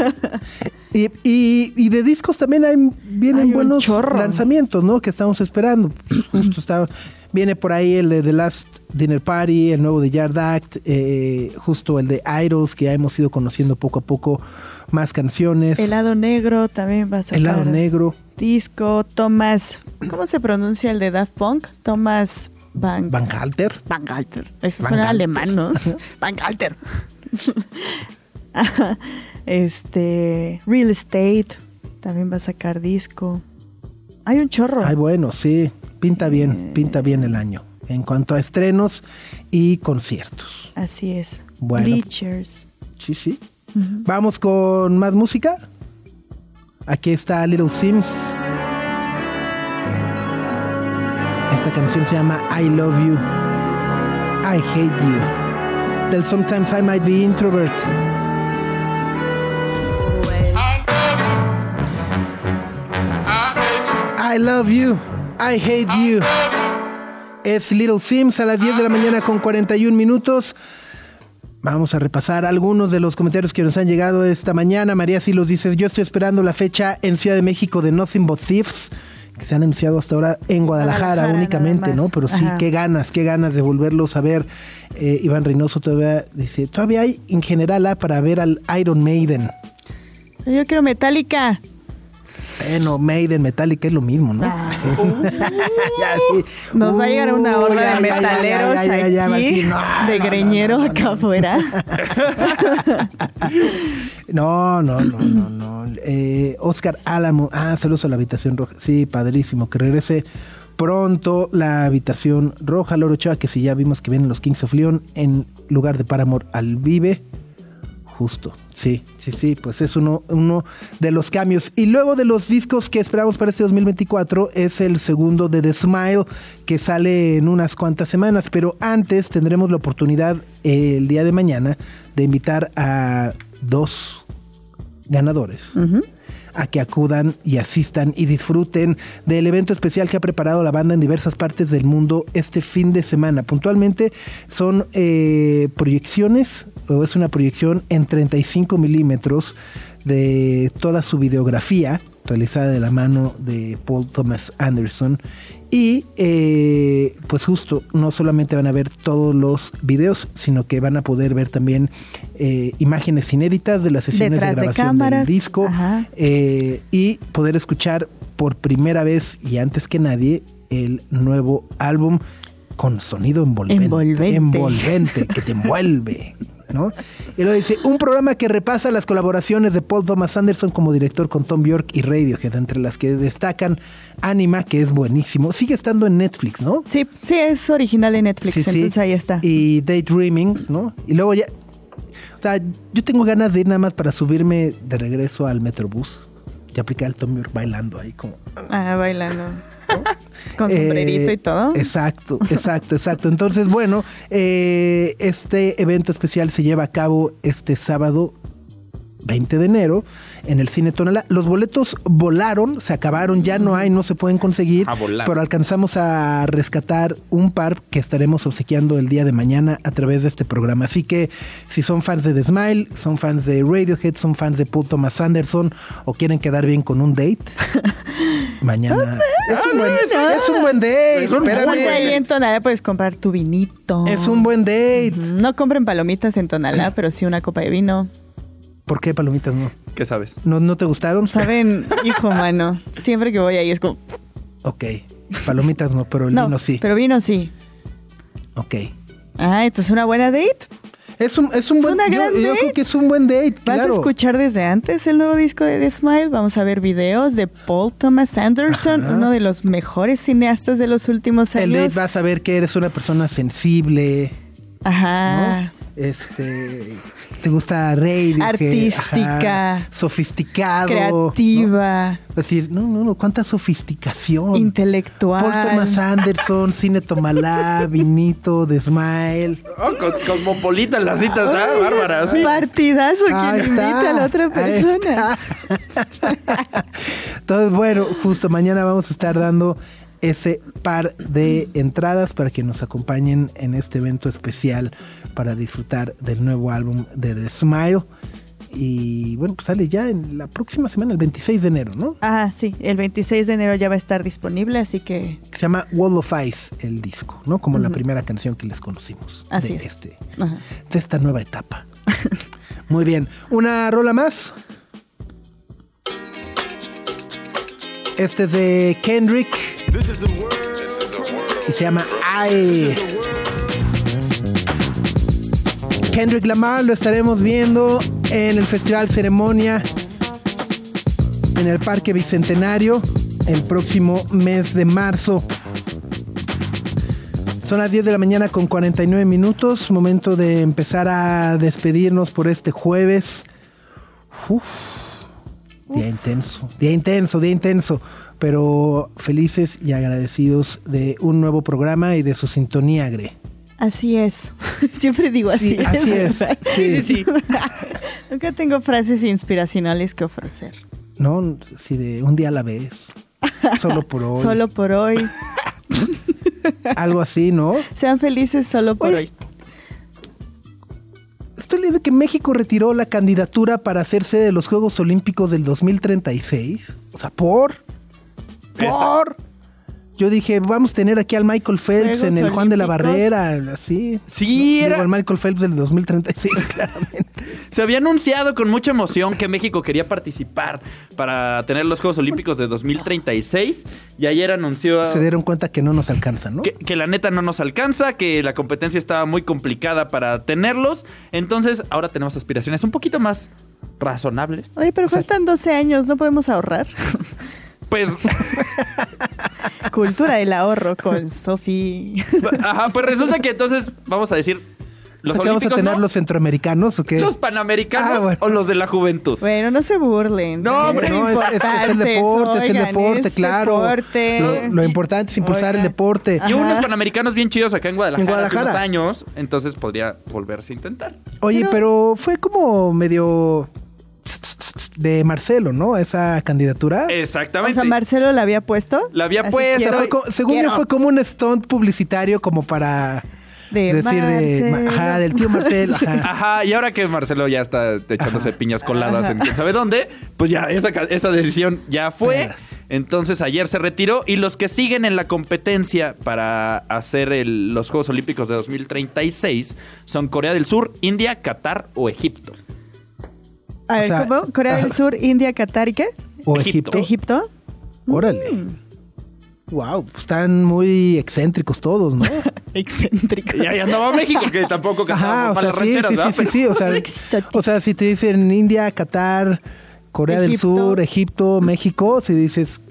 Y, y, y de discos también hay, vienen Hay buenos lanzamientos, ¿no? Que estamos esperando. Justo está, viene por ahí el de The Last Dinner Party, el nuevo de Yard Act, eh, justo el de Idols, que ya hemos ido conociendo poco a poco más canciones. Helado negro también va a sacar. Helado negro. Disco, Thomas. ¿Cómo se pronuncia el de Daft Punk? Thomas Van, Van Halter. Van Galter. Eso Van suena alemán, ¿no? Van Galter. este. Real Estate. También va a sacar disco. Hay un chorro. Ay, bueno, sí. Pinta bien, pinta bien el año. En cuanto a estrenos y conciertos. Así es. Bueno. Bleachers. Sí, sí. Vamos con más música. Aquí está Little Sims. Esta canción se llama I Love You. I Hate You. Del Sometimes I Might Be Introvert. I Love You. I Hate You. Es Little Sims a las 10 de la mañana con 41 minutos. Vamos a repasar algunos de los comentarios que nos han llegado esta mañana. María Silos dice, yo estoy esperando la fecha en Ciudad de México de Nothing But Thieves, que se han anunciado hasta ahora en Guadalajara, Guadalajara, únicamente, ¿no? Pero sí, Ajá. qué ganas, qué ganas de volverlos a ver. Eh, Iván Reynoso todavía dice, todavía hay en general ah, para ver al Iron Maiden. Yo quiero Metallica. Bueno, Maiden, Metallica es lo mismo, ¿no? Ah. Ya, sí. Nos va a llegar una horda ya, de metaleros ya, ya, aquí, no, de no, no, greñero no, no, acá afuera. No, no, no, no, no. Eh, Oscar Álamo. Ah, saludos a la habitación roja. Sí, padrísimo. Que regrese pronto la habitación roja. Loro Ochoa, que si ya vimos que vienen los Kings of Leon en lugar de Paramore al Vive. Justo, sí, sí, sí, pues es uno, uno de los cambios. Y luego de los discos que esperamos para este 2024 es el segundo de The Smile que sale en unas cuantas semanas, pero antes tendremos la oportunidad eh, el día de mañana de invitar a dos ganadores a que acudan y asistan y disfruten del evento especial que ha preparado la banda en diversas partes del mundo este fin de semana. Puntualmente son eh, proyecciones, o es una proyección en 35 milímetros de toda su videografía realizada de la mano de Paul Thomas Anderson y eh, pues justo no solamente van a ver todos los videos sino que van a poder ver también eh, imágenes inéditas de las sesiones Detrás de grabación del disco eh, y poder escuchar por primera vez y antes que nadie el nuevo álbum con sonido envolvente. Envolvente. Envolvente, que te envuelve. ¿no? Y lo dice, un programa que repasa las colaboraciones de Paul Thomas Anderson como director con Tom York y Radiohead, entre las que destacan Anima, que es buenísimo. Sigue estando en Netflix, ¿no? Sí, sí, es original de Netflix, Sí, sí. entonces ahí está. Y Daydreaming, ¿no? Y luego ya... O sea, yo tengo ganas de ir nada más para subirme de regreso al Metrobús y aplicar el Tom York bailando ahí como... Ah, bailando. Con sombrerito Eh, y todo. Exacto, exacto, exacto. Entonces, bueno, eh, este evento especial se lleva a cabo este sábado 20 de enero en el Cine Tonalá. Los boletos volaron, se acabaron, ya no hay, no se pueden conseguir, Ah, volaron. pero alcanzamos a rescatar un par que estaremos obsequiando el día de mañana a través de este programa. Así que si son fans de The Smile, son fans de Radiohead, son fans de Paul Thomas Anderson o quieren quedar bien con un date, mañana es un buen, es un buen date. Es un Ahí en Tonalá puedes comprar tu vinito. Es un buen date. No compren palomitas en Tonalá, pero sí una copa de vino. ¿Por qué palomitas no? ¿Qué sabes? ¿No, no te gustaron? Saben, hijo mano, siempre que voy ahí es como... Ok. Palomitas no, pero el No, vino sí. pero vino sí. Ok. Ah, esto es una buena date. Es un, es un Es buen una yo, gran yo date. creo que es un buen date, ¿Vas claro. a escuchar desde antes el nuevo disco de The Smile? Vamos a ver videos de Paul Thomas Anderson, Ajá. uno de los mejores cineastas de los últimos El años. date vas a ver que eres una persona sensible, Ajá. ¿no? Este, te gusta reír, Artística. sofisticado, Creativa, ¿no? Decir, no, no, no, cuánta sofisticación. intelectual. Paul Thomas Anderson, Cine Tomalá, Vinito, The Smile. Oh, co- cosmopolita la cita está bárbara, sí. Partidazo quien está, invita a la otra persona. Entonces, bueno, justo mañana vamos a estar dando ese par de entradas para que nos acompañen en este evento especial para disfrutar del nuevo álbum de The Smile. Y bueno, pues sale ya en la próxima semana, el 26 de enero, ¿no? Ah, sí, el 26 de enero ya va a estar disponible, así que Se llama Wall of Ice el disco, ¿no? Como la primera canción que les conocimos. Así de es. Este, ajá. de esta nueva etapa. Muy bien. ¿Una rola más? Este es de Kendrick. Y se llama I. Kendrick Lamar lo estaremos viendo en el Festival Ceremonia en el Parque Bicentenario el próximo mes de marzo. Son las 10 de la mañana con 49 minutos. Momento de empezar a despedirnos por este jueves. Uf, día intenso, día intenso, día intenso. Pero felices y agradecidos de un nuevo programa y de su sintonía, Gre. Así es. Siempre digo así. Sí, así es. ¿verdad? Sí. Nunca tengo frases inspiracionales que ofrecer. No, si de un día a la vez. Solo por hoy. Solo por hoy. Algo así, ¿no? Sean felices solo por Oye, hoy. Estoy leyendo que México retiró la candidatura para hacerse de los Juegos Olímpicos del 2036. O sea, por. Por. Yo dije, vamos a tener aquí al Michael Phelps Juegos en el Juan de la. Barrera, así. Sí, era- el Michael Phelps del 2036, claramente. Se había anunciado con mucha emoción que México quería participar para tener los Juegos Olímpicos de 2036 y ayer anunció Se dieron cuenta que no nos alcanza, ¿no? que, que la neta no nos alcanza, que la competencia estaba muy complicada para tenerlos. Entonces ahora tenemos aspiraciones un poquito más razonables. Oye, pero faltan 12 años, ¿no podemos ahorrar? Pues, Cultura del ahorro con Sofi. ajá, pues resulta que entonces vamos a decir los O sea, vamos a tener no, los centroamericanos o qué? los panamericanos Ah, bueno. o los de la juventud. Bueno, no se burlen. No, hombre, No, es, es- es el deporte, es el deporte, es claro. deporte. Lo, lo importante es impulsar el deporte. Y hubo unos Ajá. panamericanos bien chidos acá en Guadalajara, En Guadalajara. hace unos años, entonces podría volverse a intentar. Oye, Pero- pero fue como medio de Marcelo, ¿no? Esa candidatura. O Exactamente. sea, Marcelo la había puesto. La había Así puesto. quiero- Fue co- según yo quiero. fue como un stunt publicitario como para De decir de Marcelo. ajá, del tío Marcelo. ajá. Ajá, y ahora que Marcelo ya está echándose piñas coladas Ajá. en quién sabe dónde, pues ya esa, esa decisión ya fue. Entonces ayer se retiró y los que siguen en la competencia para hacer el- los Juegos Olímpicos de 2036 son Corea del Sur, India, Qatar o Egipto. A ver, O sea, ¿cómo? Corea del. Sur, India, Qatar y qué? O Egipto. Egipto. ¿Egipto? Órale. Mm. Wow, están muy excéntricos todos, ¿no? Excéntrico. Y ahí andaba México, que tampoco Ajá, cantaba o sea, sí, rancheras, sí, ¿verdad? sí, sí, sí, o sea, Exótico. o sea, si te dicen India, Qatar, Corea del. Sur, Egipto, México, si dices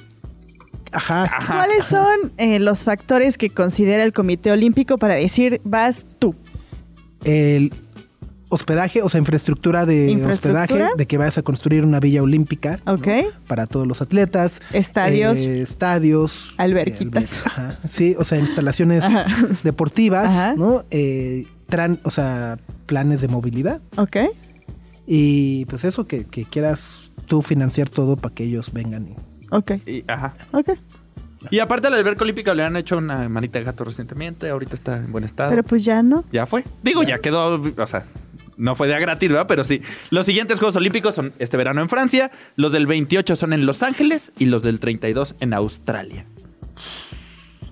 ajá, ¿Cuáles son eh, los factores que considera el Comité Olímpico para decir vas tú? el hospedaje, o sea, infraestructura de ¿Infraestructura? hospedaje, de que vas a construir una villa olímpica para todos los atletas, Estadios. eh, estadios, Alberquitas. eh, alber- ajá, sí, o sea, instalaciones Ajá. deportivas, Ajá. ¿no? Eh, tran- o sea, planes de movilidad Ok. Y pues eso, que, que quieras tú financiar todo para que ellos vengan. Y... Ok, Y, ajá. ok. Y aparte a la alberca olímpica le han hecho una manita de gato recientemente. Ahorita está en buen estado. Pero pues ya no. Ya fue. Digo, ya quedó, o sea, no fue de a gratis, ¿verdad? Pero sí. Los siguientes Juegos Olímpicos son este verano en Francia, los del 28 son en Los Ángeles y los del 32 en Australia.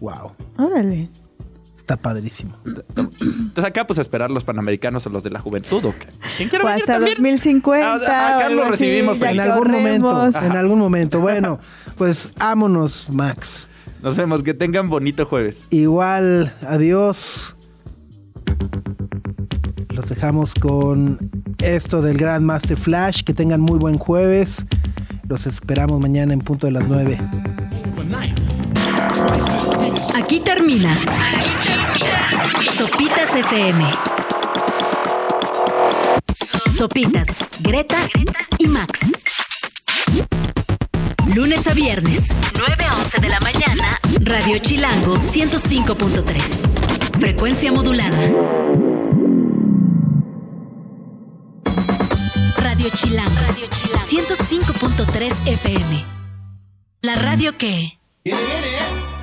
Wow, Órale. está padrísimo. Entonces acá pues a esperar los panamericanos o los de la juventud o qué. ¿Quién quiere O venir hasta también? 2050. A- a- o acá lo así, recibimos ya En algún momento, en algún momento. Bueno, pues ámonos, Max. Nos vemos, que tengan bonito jueves. Igual, adiós. Los dejamos con esto del Grand Master Flash. Que tengan muy buen jueves. Los esperamos mañana en punto de las 9. Aquí termina. Aquí termina. Sopitas FM. Sopitas, Greta y Max. Lunes a viernes, 9 a 11 de la mañana, Radio Chilango 105.3. Frecuencia modulada. Radio Chilango, Radio Chilango 105.3 FM. La radio que... Viene, viene.